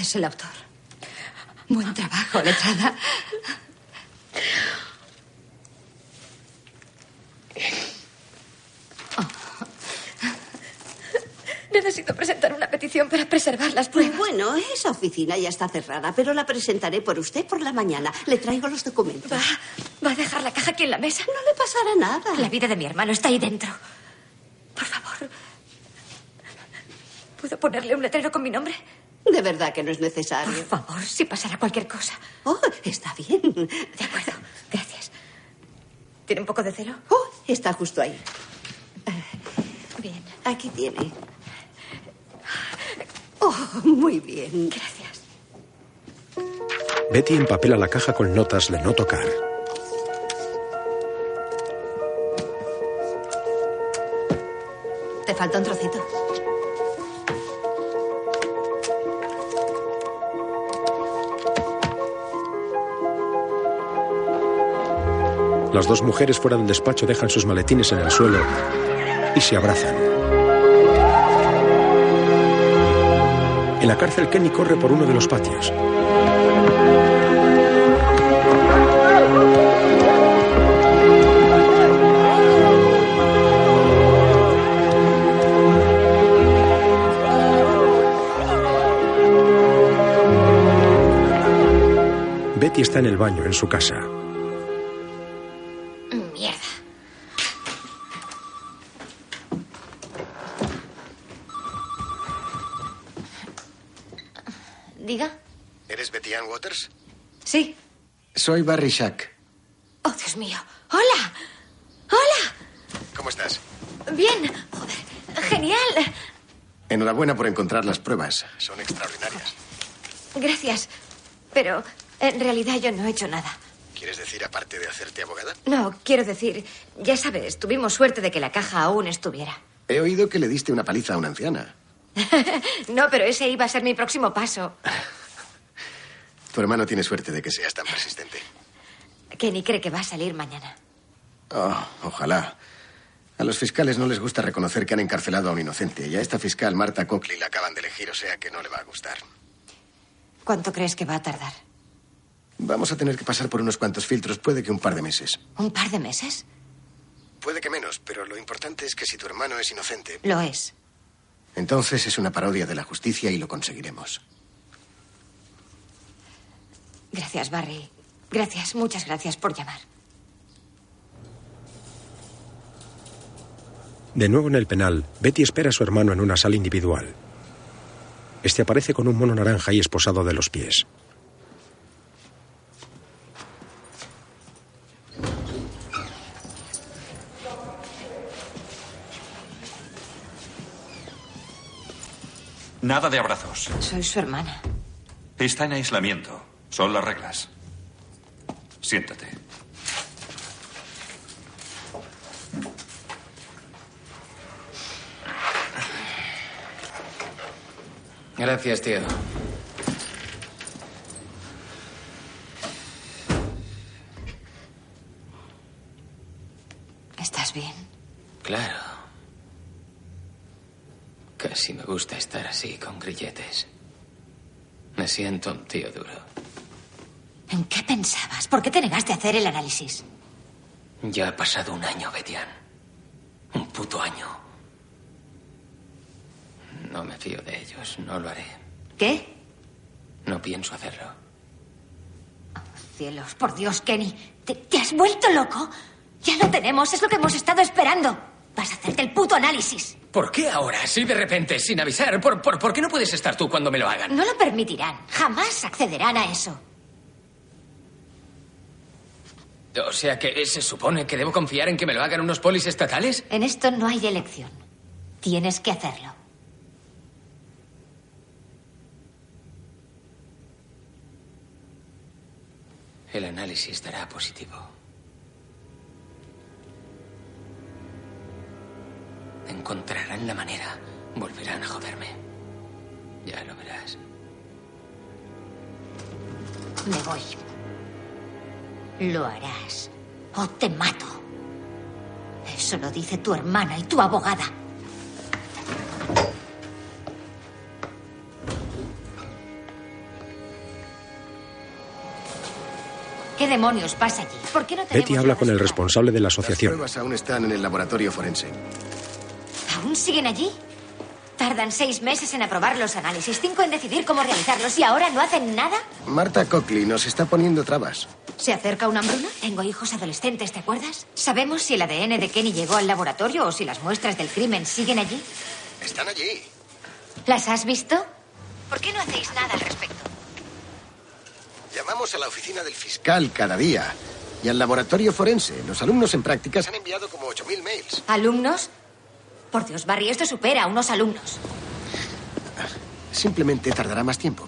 Es el autor. Buen trabajo, letrada. Necesito presentar una petición para preservar las pruebas. Bueno, esa oficina ya está cerrada, pero la presentaré por usted por la mañana. Le traigo los documentos. ¿Va, ¿Va a dejar la caja aquí en la mesa? No le pasará nada. La vida de mi hermano está ahí dentro. Por favor. ¿Puedo ponerle un letrero con mi nombre? De verdad que no es necesario. Por favor, si pasara cualquier cosa. Oh, está bien. De acuerdo, gracias. ¿Tiene un poco de celo? Oh, está justo ahí. Bien. Aquí tiene. Oh, muy bien. Gracias. Betty empapela la caja con notas de no tocar. Te falta un trocito. Las dos mujeres fuera del despacho dejan sus maletines en el suelo y se abrazan. En la cárcel, Kenny corre por uno de los patios. Betty está en el baño en su casa. Soy Barry Shack. Oh, Dios mío. Hola. Hola. ¿Cómo estás? Bien. Joder. Genial. Enhorabuena por encontrar las pruebas. Son extraordinarias. Gracias. Pero en realidad yo no he hecho nada. ¿Quieres decir aparte de hacerte abogada? No, quiero decir, ya sabes, tuvimos suerte de que la caja aún estuviera. He oído que le diste una paliza a una anciana. no, pero ese iba a ser mi próximo paso. Tu hermano tiene suerte de que seas tan persistente. Kenny cree que va a salir mañana. Oh, ojalá. A los fiscales no les gusta reconocer que han encarcelado a un inocente. Y a esta fiscal, Marta Coakley, la acaban de elegir, o sea que no le va a gustar. ¿Cuánto crees que va a tardar? Vamos a tener que pasar por unos cuantos filtros, puede que un par de meses. ¿Un par de meses? Puede que menos, pero lo importante es que si tu hermano es inocente. Lo es. Entonces es una parodia de la justicia y lo conseguiremos. Gracias, Barry. Gracias, muchas gracias por llamar. De nuevo en el penal, Betty espera a su hermano en una sala individual. Este aparece con un mono naranja y esposado de los pies. Nada de abrazos. Soy su hermana. Está en aislamiento. Son las reglas. Siéntate. Gracias, tío. ¿Estás bien? Claro. Casi me gusta estar así, con grilletes. Me siento un tío duro. ¿En qué pensabas? ¿Por qué te negaste a hacer el análisis? Ya ha pasado un año, Betian. Un puto año. No me fío de ellos, no lo haré. ¿Qué? No pienso hacerlo. Cielos, por Dios, Kenny. ¿Te, te has vuelto loco? Ya lo tenemos, es lo que hemos estado esperando. Vas a hacerte el puto análisis. ¿Por qué ahora? Así de repente, sin avisar. ¿Por, por, por qué no puedes estar tú cuando me lo hagan? No lo permitirán. Jamás accederán a eso. O sea que se supone que debo confiar en que me lo hagan unos polis estatales. En esto no hay elección. Tienes que hacerlo. El análisis dará positivo. Encontrarán la manera. Volverán a joderme. Ya lo verás. Me voy. Lo harás. O te mato. Eso lo dice tu hermana y tu abogada. ¿Qué demonios pasa allí? ¿Por qué no Betty habla con el responsable de la Las asociación. pruebas aún están en el laboratorio forense. ¿Aún siguen allí? Tardan seis meses en aprobar los análisis, cinco en decidir cómo realizarlos y ahora no hacen nada. Marta Coakley nos está poniendo trabas. ¿Se acerca una hambruna? Tengo hijos adolescentes, ¿te acuerdas? ¿Sabemos si el ADN de Kenny llegó al laboratorio o si las muestras del crimen siguen allí? Están allí. ¿Las has visto? ¿Por qué no hacéis nada al respecto? Llamamos a la oficina del fiscal cada día y al laboratorio forense. Los alumnos en prácticas han enviado como 8.000 mails. ¿Alumnos? Por Dios, Barry, esto supera a unos alumnos. Simplemente tardará más tiempo.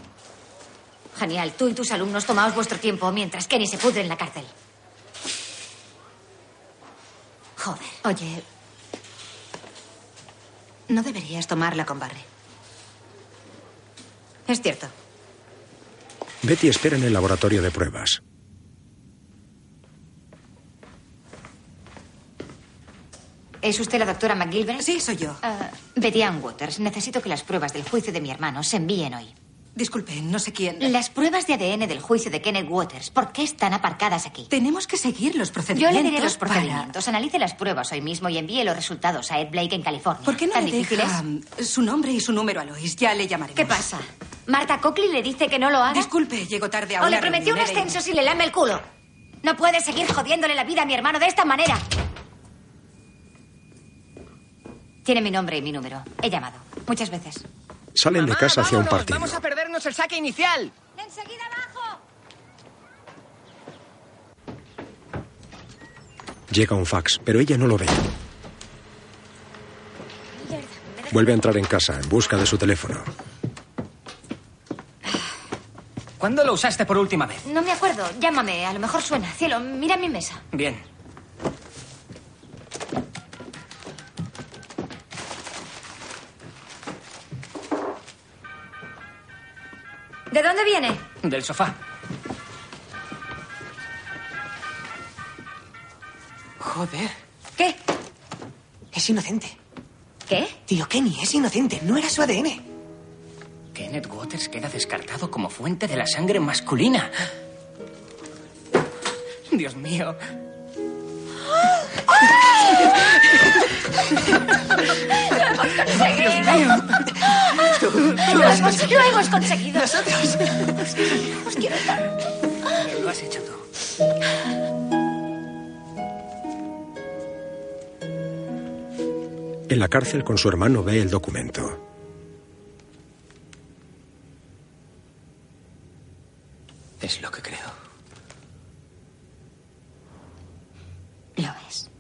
Genial, tú y tus alumnos tomaos vuestro tiempo mientras Kenny se pudre en la cárcel. Joder. Oye, no deberías tomarla con Barry. Es cierto. Betty espera en el laboratorio de pruebas. ¿Es usted la doctora McGilvray? Sí, soy yo. Ah, Betty Ann Waters, necesito que las pruebas del juicio de mi hermano se envíen hoy. Disculpe, no sé quién. Las pruebas de ADN del juicio de Kenneth Waters, ¿por qué están aparcadas aquí? Tenemos que seguir los Yo procedimientos. le diré los para- procedimientos. Analice las pruebas hoy mismo y envíe los resultados a Ed Blake en California. ¿Por qué no ¿Tan le difícil deja es? su nombre y su número a Lois? Ya le llamaremos. ¿Qué pasa? ¿Marta Coakley le dice que no lo haga? Disculpe, llego tarde a ¿O una le prometió un ascenso si le lame el culo? No puede seguir jodiéndole la vida a mi hermano de esta manera. Tiene mi nombre y mi número. He llamado. Muchas veces. Salen de casa hacia un partido. Vamos a perdernos el saque inicial. ¡Enseguida abajo! Llega un fax, pero ella no lo ve. Vuelve a entrar en casa en busca de su teléfono. ¿Cuándo lo usaste por última vez? No me acuerdo. Llámame. A lo mejor suena. Cielo, mira mi mesa. Bien. ¿De dónde viene? Del sofá. Joder. ¿Qué? Es inocente. ¿Qué? Tío Kenny, es inocente. No era su ADN. Kenneth Waters queda descartado como fuente de la sangre masculina. Dios mío. ¡Lo hemos conseguido! ¡Lo hemos conseguido! ¡Nosotros! Os quiero tanto. Lo has hecho tú. En la cárcel con su hermano ve el documento. Es lo que creo. Lo es.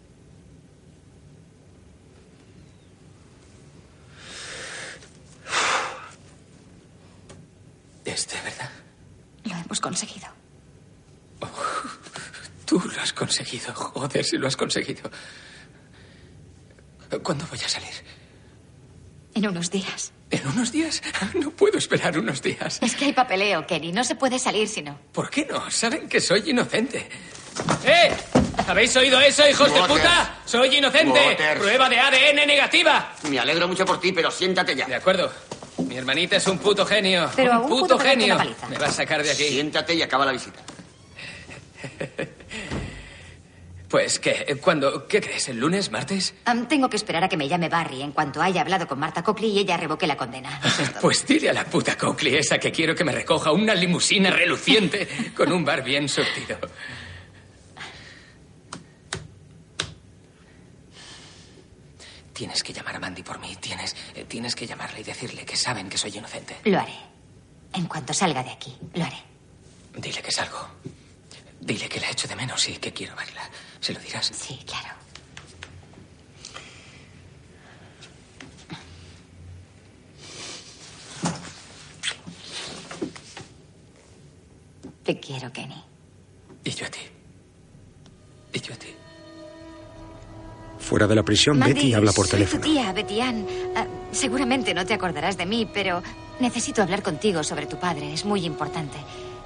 ¿Es de verdad? Lo hemos conseguido. Tú lo has Joder, si lo has conseguido. ¿Cuándo voy a salir? En unos días. ¿En unos días? No puedo esperar unos días. Es que hay papeleo, Kenny. No se puede salir si no. ¿Por qué no? Saben que soy inocente. ¡Eh! ¿Habéis oído eso, hijos de puta? ¡Soy inocente! Waters. ¡Prueba de ADN negativa! Me alegro mucho por ti, pero siéntate ya. De acuerdo. Mi hermanita es un puto genio. Pero un puto pegarte genio. Me va a sacar de aquí. Siéntate y acaba la visita. Pues, ¿qué? ¿Cuándo? ¿Qué crees? ¿El lunes? ¿Martes? Tengo que esperar a que me llame Barry en cuanto haya hablado con Marta Copley y ella revoque la condena. Pues dile a la puta Coakley esa que quiero que me recoja una limusina reluciente con un bar bien surtido. Tienes que llamar a Mandy por mí. Tienes, eh, tienes que llamarla y decirle que saben que soy inocente. Lo haré. En cuanto salga de aquí, lo haré. Dile que salgo. Dile que la echo de menos y que quiero verla. ¿Se lo dirás? Sí, claro. Te quiero, Kenny. Y yo a ti. Y yo a ti. Fuera de la prisión, Mandy, Betty habla por soy teléfono. tu tía, Betty Ann. Ah, seguramente no te acordarás de mí, pero necesito hablar contigo sobre tu padre. Es muy importante.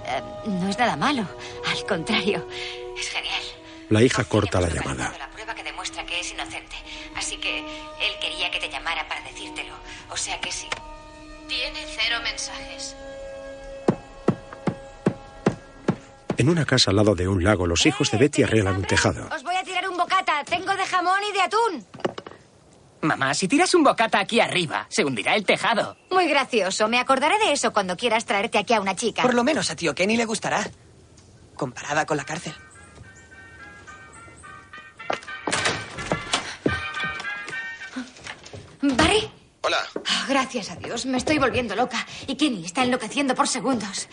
Ah, no es nada malo. Al contrario, es genial. La hija corta la llamada. La prueba que demuestra que es inocente. Así que él quería que te llamara para decírtelo. O sea que sí. Tiene cero mensajes. En una casa al lado de un lago, los hijos de Betty arreglan un tejado. Os voy a tirar un bocata. Tengo de jamón y de atún. Mamá, si tiras un bocata aquí arriba, se hundirá el tejado. Muy gracioso. Me acordaré de eso cuando quieras traerte aquí a una chica. Por lo menos a tío Kenny le gustará. Comparada con la cárcel. ¿Barry? Hola. Ah, gracias a Dios. Me estoy volviendo loca. Y Kenny está enloqueciendo por segundos.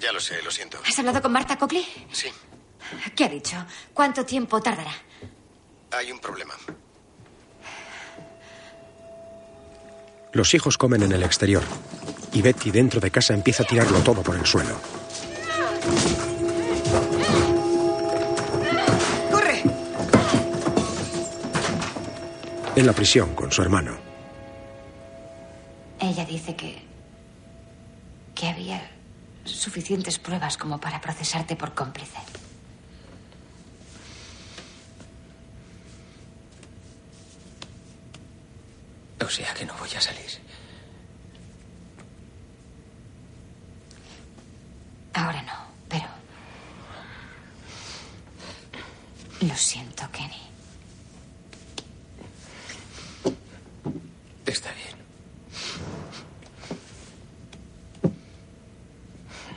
Ya lo sé, lo siento. ¿Has hablado con Marta Coakley? Sí, ¿Qué ha dicho? ¿Cuánto tiempo tardará? hay un problema. Los hijos comen en el exterior. Y Betty dentro de casa empieza a tirarlo todo por el suelo. En la prisión con su hermano. Ella dice que. que había suficientes pruebas como para procesarte por cómplice. O sea que no voy a salir. Ahora no, pero. Lo siento, Kenny. Está bien.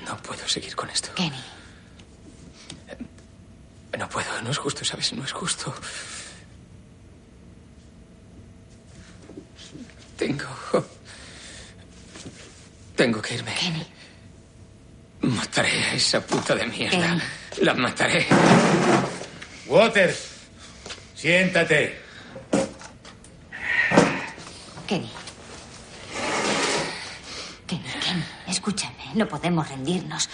No puedo seguir con esto. Kenny. No puedo, no es justo, ¿sabes? No es justo. Tengo Tengo que irme. Mataré a esa puta de mierda. La mataré. Waters, siéntate. Kenny. Kenny, Kenny, escúchame. No podemos rendirnos.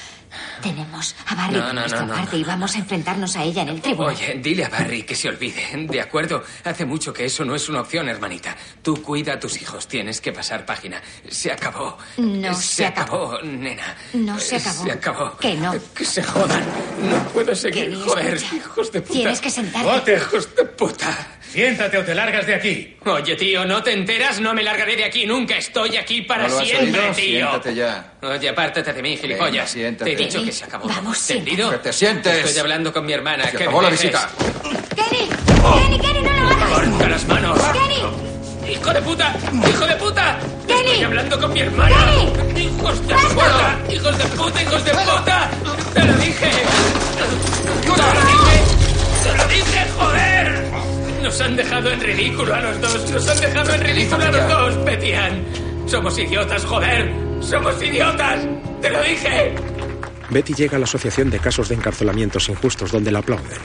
Tenemos a Barry No, por no, nuestra no, no, parte y vamos a enfrentarnos a ella en el tribunal. Oye, dile a Barry que se olvide. De acuerdo, hace mucho que eso no es una opción, hermanita. Tú cuida a tus hijos, tienes que pasar página. Se acabó. No se, se acabó. nena. No se acabó. Se acabó. Que no. Que se jodan. No puedo seguir. Kenny, Joder, escucha. hijos de puta. Tienes que sentarte. Hijos de puta. Siéntate o te largas de aquí. Oye, tío, ¿no te enteras? No me largaré de aquí nunca. Estoy aquí para ¿No lo has siempre, oído? tío. Siéntate ya. Oye, apártate de mí, gilipollas. Venga, siéntate. Te he dicho que se acabó. vamos, ¿Entendido? Que te sientes. Estoy hablando con mi hermana. Se que acabó me la visita. ¡Kenny! ¡Kenny, Kenny, no lo hagas! ¡Corta las manos! ¡Kenny! ¡Hijo de puta! ¡Hijo de puta! ¡Kenny! Estoy hablando con mi hermana. ¡Kenny! ¡Hijos de puta! ¡Hijos de puta! ¡Hijos de puta! ¡Te lo dije! ¡Te lo dije! ¡Te lo dije, joder! Nos han dejado en ridículo a los dos. Nos han dejado en ridículo a los dos, Petian. Somos idiotas, joder. Somos idiotas. Te lo dije. Betty llega a la Asociación de Casos de Encarcelamientos Injustos, donde la aplauden.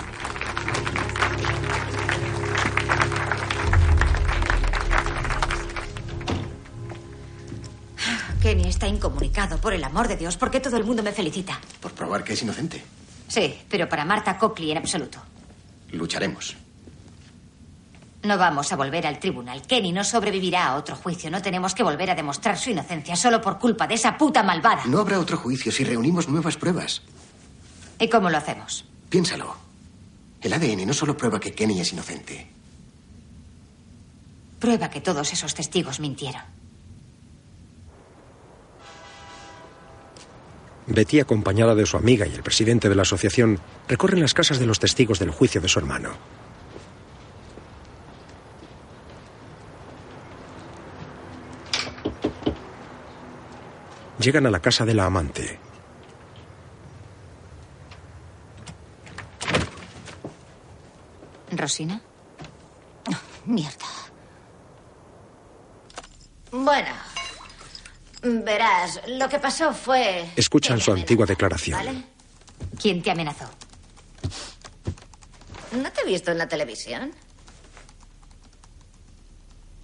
Kenny está incomunicado, por el amor de Dios. ¿Por qué todo el mundo me felicita? Por probar que es inocente. Sí, pero para Marta Copley en absoluto. Lucharemos. No vamos a volver al tribunal. Kenny no sobrevivirá a otro juicio. No tenemos que volver a demostrar su inocencia solo por culpa de esa puta malvada. No habrá otro juicio si reunimos nuevas pruebas. ¿Y cómo lo hacemos? Piénsalo. El ADN no solo prueba que Kenny es inocente. Prueba que todos esos testigos mintieron. Betty, acompañada de su amiga y el presidente de la asociación, recorren las casas de los testigos del juicio de su hermano. Llegan a la casa de la amante. ¿Rosina? Mierda. Bueno, verás, lo que pasó fue... Escuchan su antigua declaración. ¿Vale? ¿Quién te amenazó? ¿No te he visto en la televisión?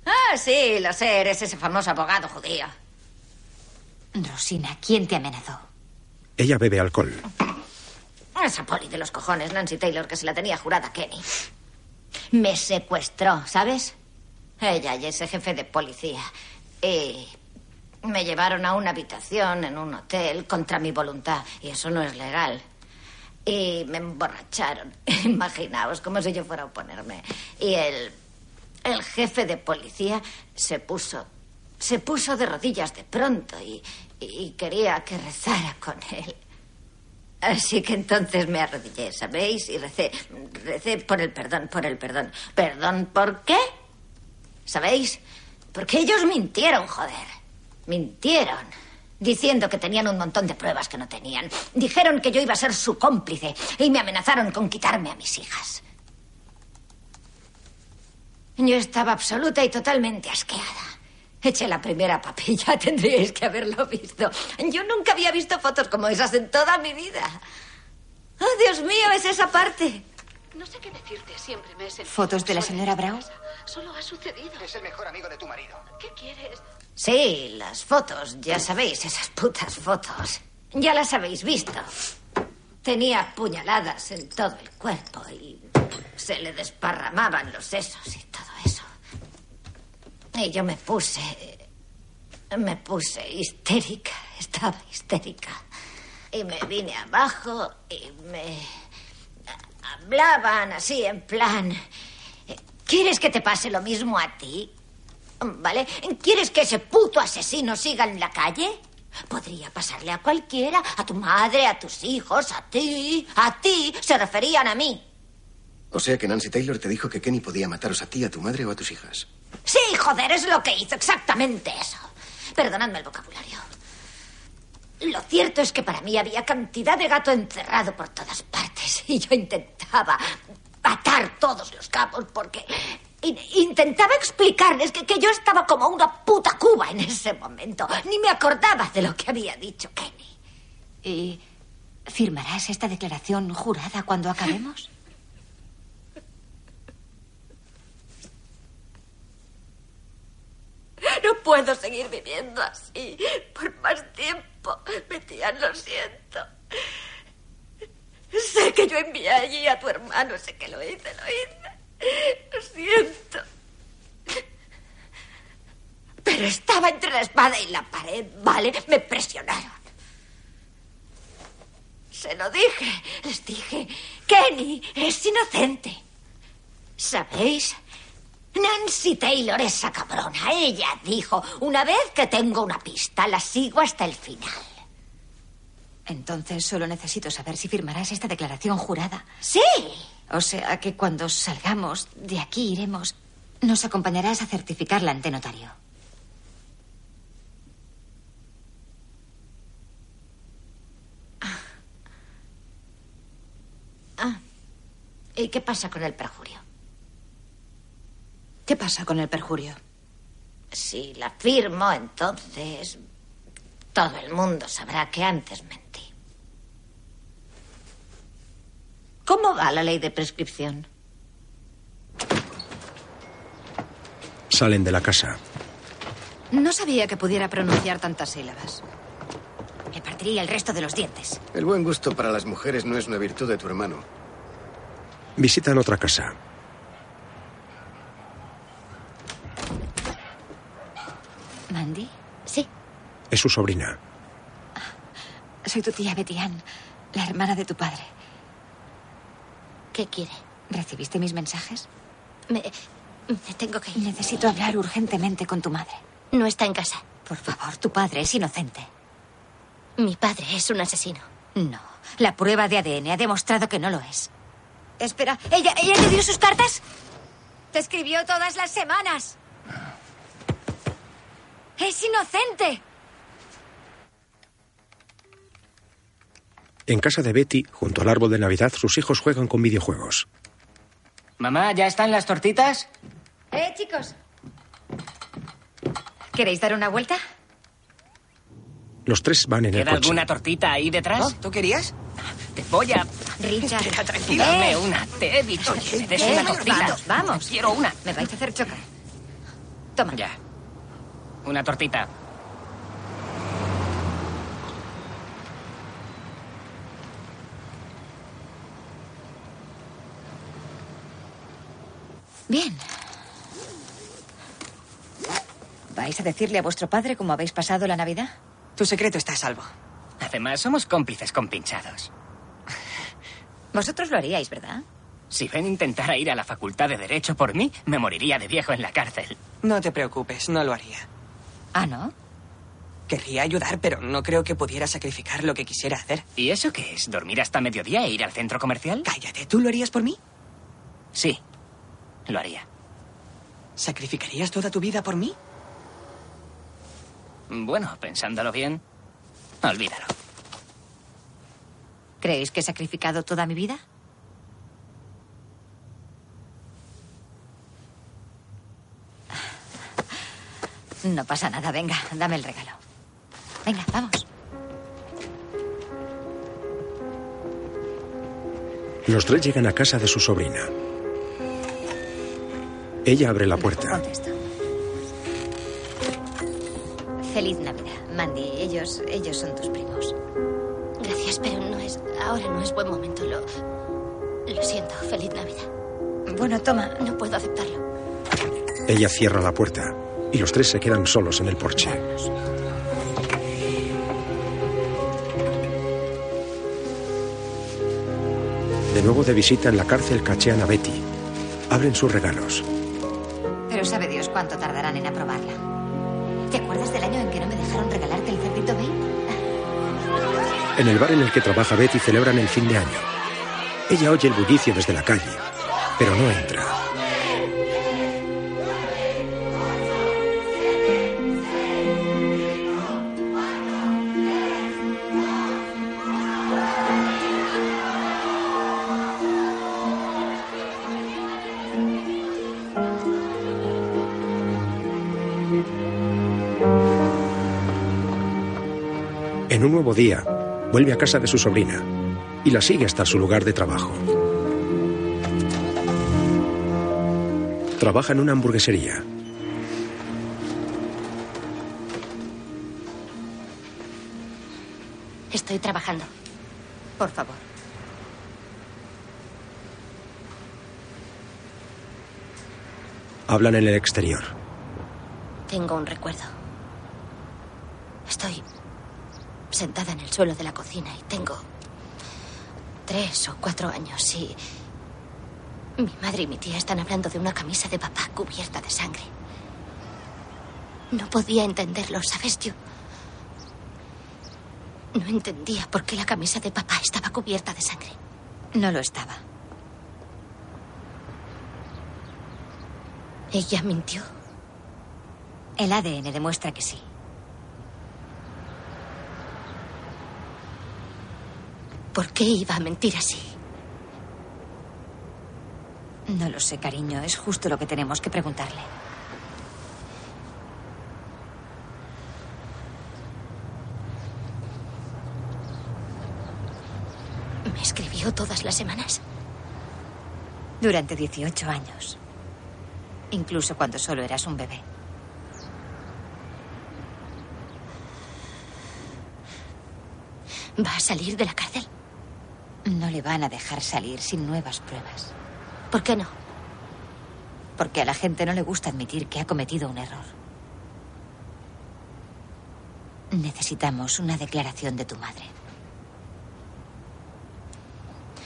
Ah, sí, lo sé, eres ese famoso abogado judío. Rosina, ¿quién te amenazó? Ella bebe alcohol. Esa poli de los cojones, Nancy Taylor, que se la tenía jurada a Kenny. Me secuestró, ¿sabes? Ella y ese jefe de policía. Y me llevaron a una habitación en un hotel contra mi voluntad. Y eso no es legal. Y me emborracharon. Imaginaos, como si yo fuera a oponerme. Y el, el jefe de policía se puso. Se puso de rodillas de pronto y, quería que rezara con él. Así que entonces me arrodillé, ¿sabéis? Y recé, recé por el perdón, por el perdón. ¿Perdón por qué? ¿Sabéis? Porque ellos mintieron, joder. Mintieron. Diciendo que tenían un montón de pruebas que no tenían. Dijeron que yo iba a ser su cómplice y me amenazaron con quitarme a mis hijas. Yo estaba absoluta y totalmente asqueada. Eché la primera papilla, tendríais que haberlo visto. Yo nunca había visto fotos como esas en toda mi vida. ¡Oh, Dios mío, es esa parte! No sé qué decirte, siempre me he sentido ¿Fotos de la señora Brown? Solo ha sucedido. Es el mejor amigo de tu marido. ¿Qué quieres? Sí, las fotos, ya sabéis, esas putas fotos. Ya las habéis visto. Tenía puñaladas en todo el cuerpo y se le desparramaban los sesos y todo. Y yo me puse. Me puse histérica. Estaba histérica. Y me vine abajo y me. Hablaban así, en plan. ¿Quieres que te pase lo mismo a ti? ¿Vale? ¿Quieres que ese puto asesino siga en la calle? Podría pasarle a cualquiera, a tu madre, a tus hijos, a ti, a ti. Se referían a mí. O sea que Nancy Taylor te dijo que Kenny podía mataros a ti, a tu madre o a tus hijas. Sí, joder, es lo que hizo, exactamente eso. Perdonadme el vocabulario. Lo cierto es que para mí había cantidad de gato encerrado por todas partes y yo intentaba atar todos los cabos porque In- intentaba explicarles que, que yo estaba como una puta cuba en ese momento. Ni me acordaba de lo que había dicho Kenny. ¿Y firmarás esta declaración jurada cuando acabemos? No puedo seguir viviendo así por más tiempo. Betian, lo siento. Sé que yo envié allí a tu hermano, sé que lo hice, lo hice. Lo siento. Pero estaba entre la espada y la pared, ¿vale? Me presionaron. Se lo dije, les dije, Kenny es inocente. ¿Sabéis? Nancy Taylor, esa cabrona, ella dijo, una vez que tengo una pista, la sigo hasta el final. Entonces solo necesito saber si firmarás esta declaración jurada. Sí. O sea que cuando salgamos de aquí iremos. Nos acompañarás a certificarla ante notario. Ah. ¿Y qué pasa con el perjurio? ¿Qué pasa con el perjurio? Si la firmo, entonces todo el mundo sabrá que antes mentí. ¿Cómo va la ley de prescripción? Salen de la casa. No sabía que pudiera pronunciar tantas sílabas. Me partiría el resto de los dientes. El buen gusto para las mujeres no es una virtud de tu hermano. Visitan otra casa. ¿Mandy? Sí. Es su sobrina. Soy tu tía Betty Ann, la hermana de tu padre. ¿Qué quiere? ¿Recibiste mis mensajes? Me, me tengo que ir. Necesito hablar urgentemente con tu madre. No está en casa. Por favor, tu padre es inocente. Mi padre es un asesino. No. La prueba de ADN ha demostrado que no lo es. Espera, ¿ella, ella te dio sus cartas? Te escribió todas las semanas. Es inocente. En casa de Betty, junto al árbol de Navidad, sus hijos juegan con videojuegos. Mamá, ¿ya están las tortitas? Eh, chicos. ¿Queréis dar una vuelta? Los tres van en el ¿Queda coche. alguna tortita ahí detrás? ¿Tú querías? Te voy a... Richard. Espera, tranquila. Dame una. Te he dicho que me des Eh, una tortita. vamos, vamos. Quiero una. Me vais a hacer chocar. Toma. Ya. Una tortita. Bien. ¿Vais a decirle a vuestro padre cómo habéis pasado la Navidad? Tu secreto está a salvo. Además, somos cómplices compinchados. Vosotros lo haríais, ¿verdad? Si Ben intentara ir a la facultad de Derecho por mí, me moriría de viejo en la cárcel. No te preocupes, no lo haría. Ah, ¿no? Querría ayudar, pero no creo que pudiera sacrificar lo que quisiera hacer. ¿Y eso qué es? ¿Dormir hasta mediodía e ir al centro comercial? Cállate, ¿tú lo harías por mí? Sí, lo haría. ¿Sacrificarías toda tu vida por mí? Bueno, pensándolo bien, olvídalo. ¿Creéis que he sacrificado toda mi vida? No pasa nada, venga, dame el regalo. Venga, vamos. Los tres llegan a casa de su sobrina. Ella abre la puerta. Feliz Navidad, Mandy. Ellos, ellos son tus primos. Gracias, pero no es. Ahora no es buen momento. Lo. Lo siento. Feliz Navidad. Bueno, toma. No puedo aceptarlo. Ella cierra la puerta y los tres se quedan solos en el porche. De nuevo de visita en la cárcel cachean a Betty. Abren sus regalos. Pero sabe Dios cuánto tardarán en aprobarla. ¿Te acuerdas del año en que no me dejaron regalarte el cerdito Bane? En el bar en el que trabaja Betty celebran el fin de año. Ella oye el bullicio desde la calle, pero no entra. En un nuevo día, vuelve a casa de su sobrina y la sigue hasta su lugar de trabajo. Trabaja en una hamburguesería. Estoy trabajando. Por favor. Hablan en el exterior. Tengo un recuerdo. Estoy sentada en el suelo de la cocina y tengo tres o cuatro años y mi madre y mi tía están hablando de una camisa de papá cubierta de sangre. No podía entenderlo, ¿sabes? Yo no entendía por qué la camisa de papá estaba cubierta de sangre. No lo estaba. ¿Ella mintió? El ADN demuestra que sí. ¿Por qué iba a mentir así? No lo sé, cariño. Es justo lo que tenemos que preguntarle. ¿Me escribió todas las semanas? Durante 18 años. Incluso cuando solo eras un bebé. ¿Va a salir de la cárcel? No le van a dejar salir sin nuevas pruebas. ¿Por qué no? Porque a la gente no le gusta admitir que ha cometido un error. Necesitamos una declaración de tu madre.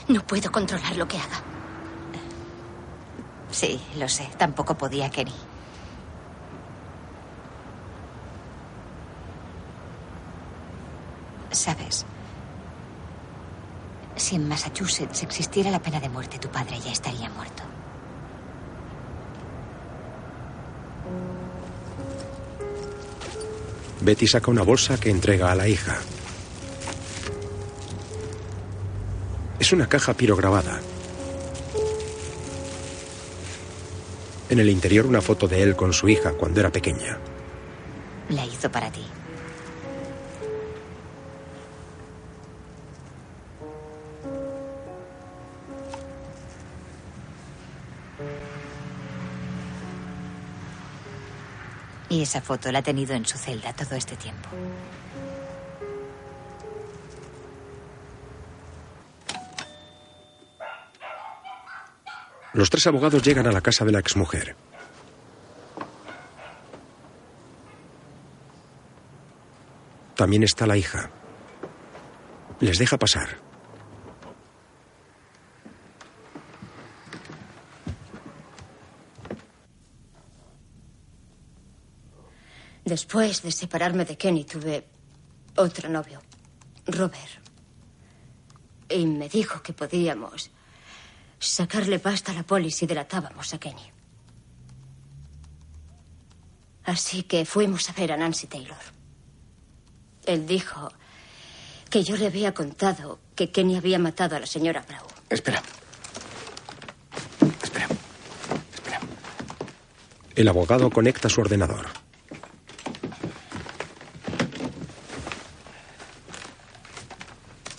No puedo controlar lo que haga. Sí, lo sé. Tampoco podía Kenny. Sabes, si en Massachusetts existiera la pena de muerte, tu padre ya estaría muerto. Betty saca una bolsa que entrega a la hija. Es una caja pirograbada. En el interior una foto de él con su hija cuando era pequeña. La hizo para ti. Y esa foto la ha tenido en su celda todo este tiempo. Los tres abogados llegan a la casa de la exmujer. También está la hija. Les deja pasar. Después de separarme de Kenny tuve otro novio, Robert. Y me dijo que podíamos sacarle pasta a la poli si delatábamos a Kenny. Así que fuimos a ver a Nancy Taylor. Él dijo que yo le había contado que Kenny había matado a la señora Brown. Espera. El abogado conecta su ordenador.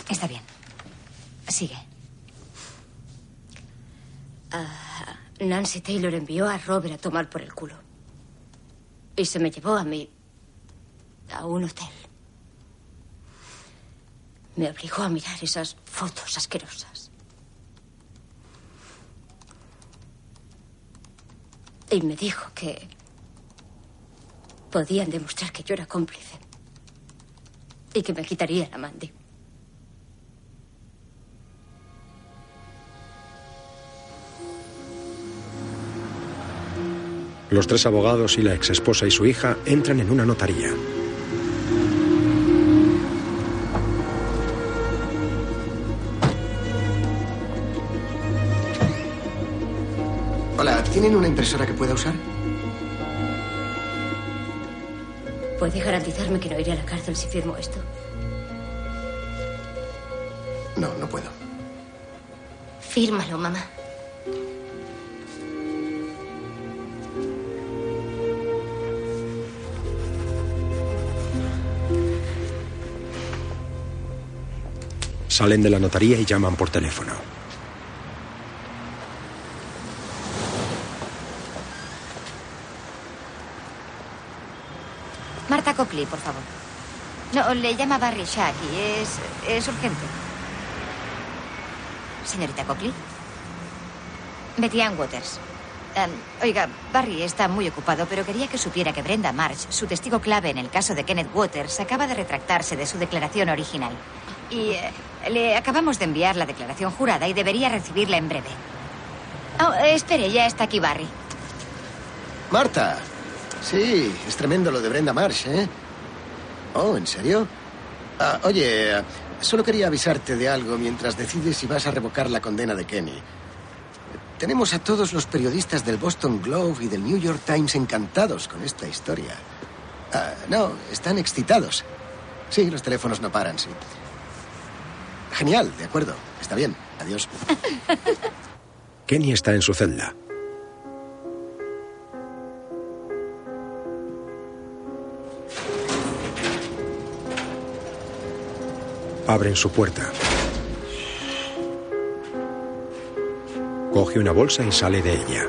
Está bien. Sigue. Ah, Nancy Taylor envió a Robert a tomar por el culo. Y se me llevó a mí a un hotel. Me obligó a mirar esas fotos asquerosas. Y me dijo que podían demostrar que yo era cómplice. Y que me quitaría la Mandy. Los tres abogados y la exesposa y su hija entran en una notaría. Hola, ¿tienen una impresora que pueda usar? ¿Puede garantizarme que no iré a la cárcel si firmo esto? No, no puedo. Fírmalo, mamá. Salen de la notaría y llaman por teléfono. Marta Copley, por favor. No, le llama Barry Shack y es, es urgente. Señorita Copley. Betty Ann Waters. Em, oiga, Barry está muy ocupado, pero quería que supiera que Brenda March, su testigo clave en el caso de Kenneth Waters, acaba de retractarse de su declaración original. Y eh, le acabamos de enviar la declaración jurada y debería recibirla en breve. Oh, espere, ya está aquí Barry. Marta. Sí, es tremendo lo de Brenda Marsh, ¿eh? Oh, ¿en serio? Ah, oye, solo quería avisarte de algo mientras decides si vas a revocar la condena de Kenny. Tenemos a todos los periodistas del Boston Globe y del New York Times encantados con esta historia. Ah, no, están excitados. Sí, los teléfonos no paran, sí. Genial, de acuerdo. Está bien. Adiós. Kenny está en su celda. Abren su puerta. Coge una bolsa y sale de ella.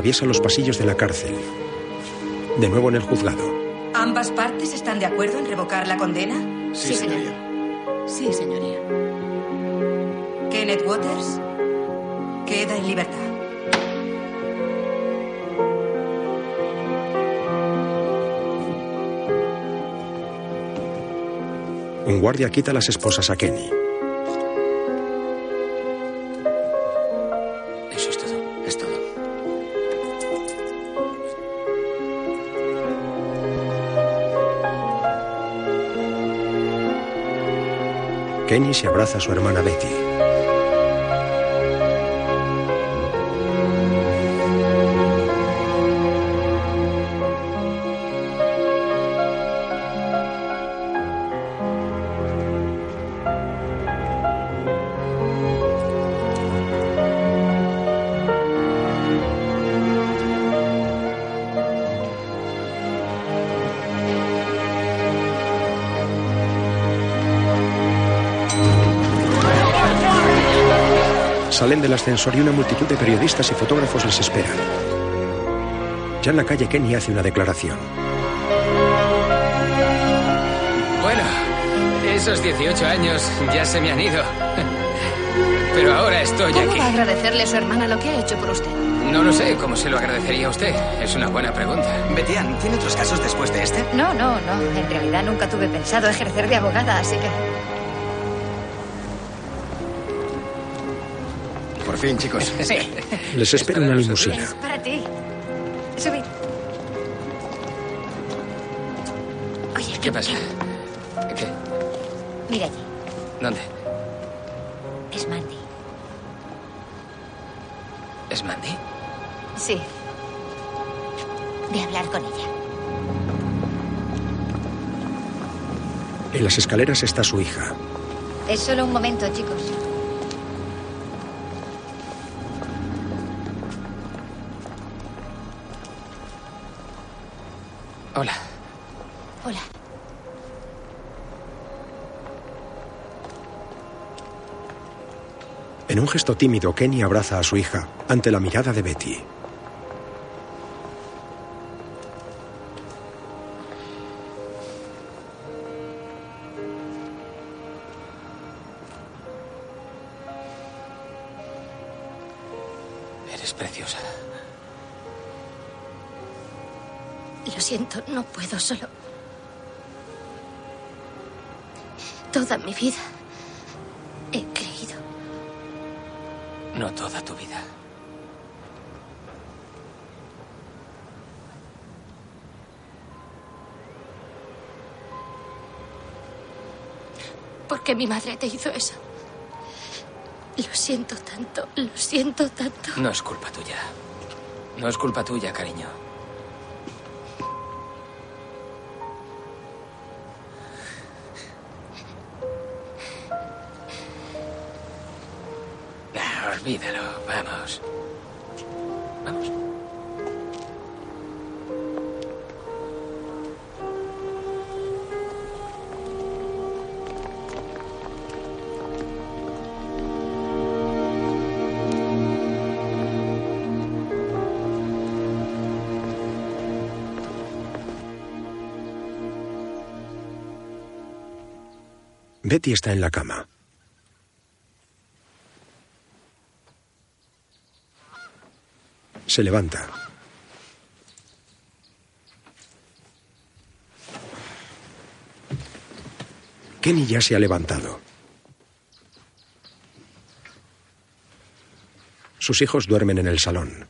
Atraviesa los pasillos de la cárcel. De nuevo en el juzgado. ¿Ambas partes están de acuerdo en revocar la condena? Sí, señoría. Sí, señoría. Kenneth Waters queda en libertad. Un guardia quita las esposas a Kenny. Kenny se abraza a su hermana Betty. Salen del ascensor y una multitud de periodistas y fotógrafos les esperan. Ya en la calle Kenny hace una declaración. Bueno, esos 18 años ya se me han ido. Pero ahora estoy ¿Cómo aquí. va a agradecerle a su hermana lo que ha hecho por usted? No lo sé, ¿cómo se lo agradecería a usted? Es una buena pregunta. Betian, ¿tiene otros casos después de este? No, no, no. En realidad nunca tuve pensado ejercer de abogada, así que. Por fin, chicos. Sí. Les espera una limusina. Es para ti. Subid. Oye, ¿Qué pasa? ¿Qué? mira allí. ¿Dónde? Es Mandy. ¿Es Mandy? Sí. A hablar con ella. En las escaleras está su hija. Es solo un momento, chicos. Gesto tímido, Kenny abraza a su hija ante la mirada de Betty. Eres preciosa. Lo siento, no puedo solo. ¿Por qué mi madre te hizo eso? Lo siento tanto, lo siento tanto. No es culpa tuya. No es culpa tuya, cariño. Olvídalo. Vamos. Betty está en la cama. Se levanta. Kenny ya se ha levantado. Sus hijos duermen en el salón.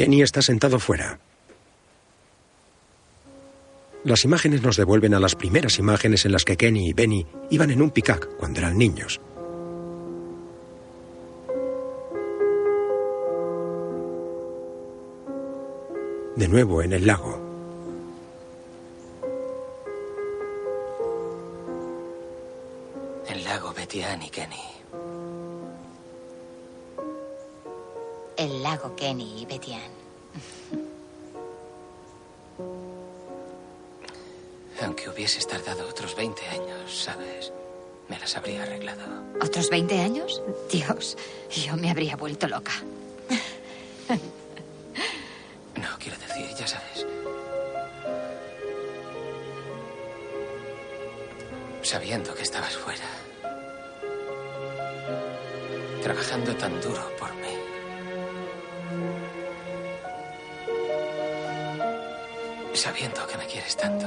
Kenny está sentado fuera. Las imágenes nos devuelven a las primeras imágenes en las que Kenny y Benny iban en un picac cuando eran niños. De nuevo en el lago. El lago Betian y Kenny. El lago Kenny y Betian. Aunque hubieses tardado otros 20 años, ¿sabes? Me las habría arreglado. ¿Otros 20 años? Dios, yo me habría vuelto loca. No, quiero decir, ya sabes. Sabiendo que estabas fuera. Trabajando tan duro por Sabiendo que me quieres tanto.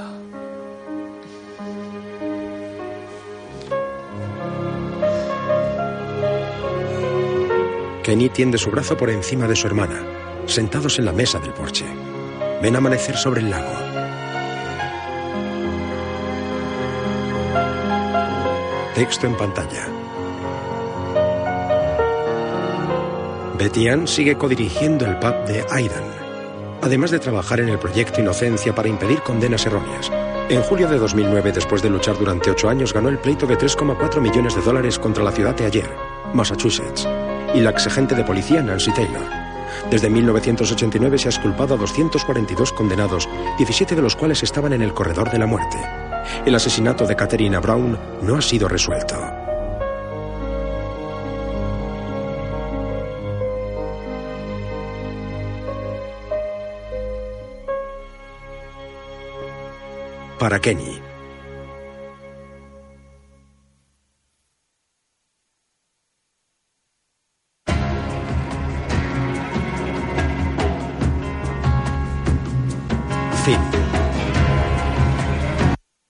Kenny tiende su brazo por encima de su hermana, sentados en la mesa del porche. Ven amanecer sobre el lago. Texto en pantalla. Betty Ann sigue codirigiendo el pub de Aidan, además de trabajar en el proyecto Inocencia para impedir condenas erróneas. En julio de 2009, después de luchar durante ocho años, ganó el pleito de 3,4 millones de dólares contra la ciudad de ayer, Massachusetts, y la exagente de policía Nancy Taylor. Desde 1989 se ha exculpado a 242 condenados, 17 de los cuales estaban en el corredor de la muerte. El asesinato de Katerina Brown no ha sido resuelto. Para Kenny,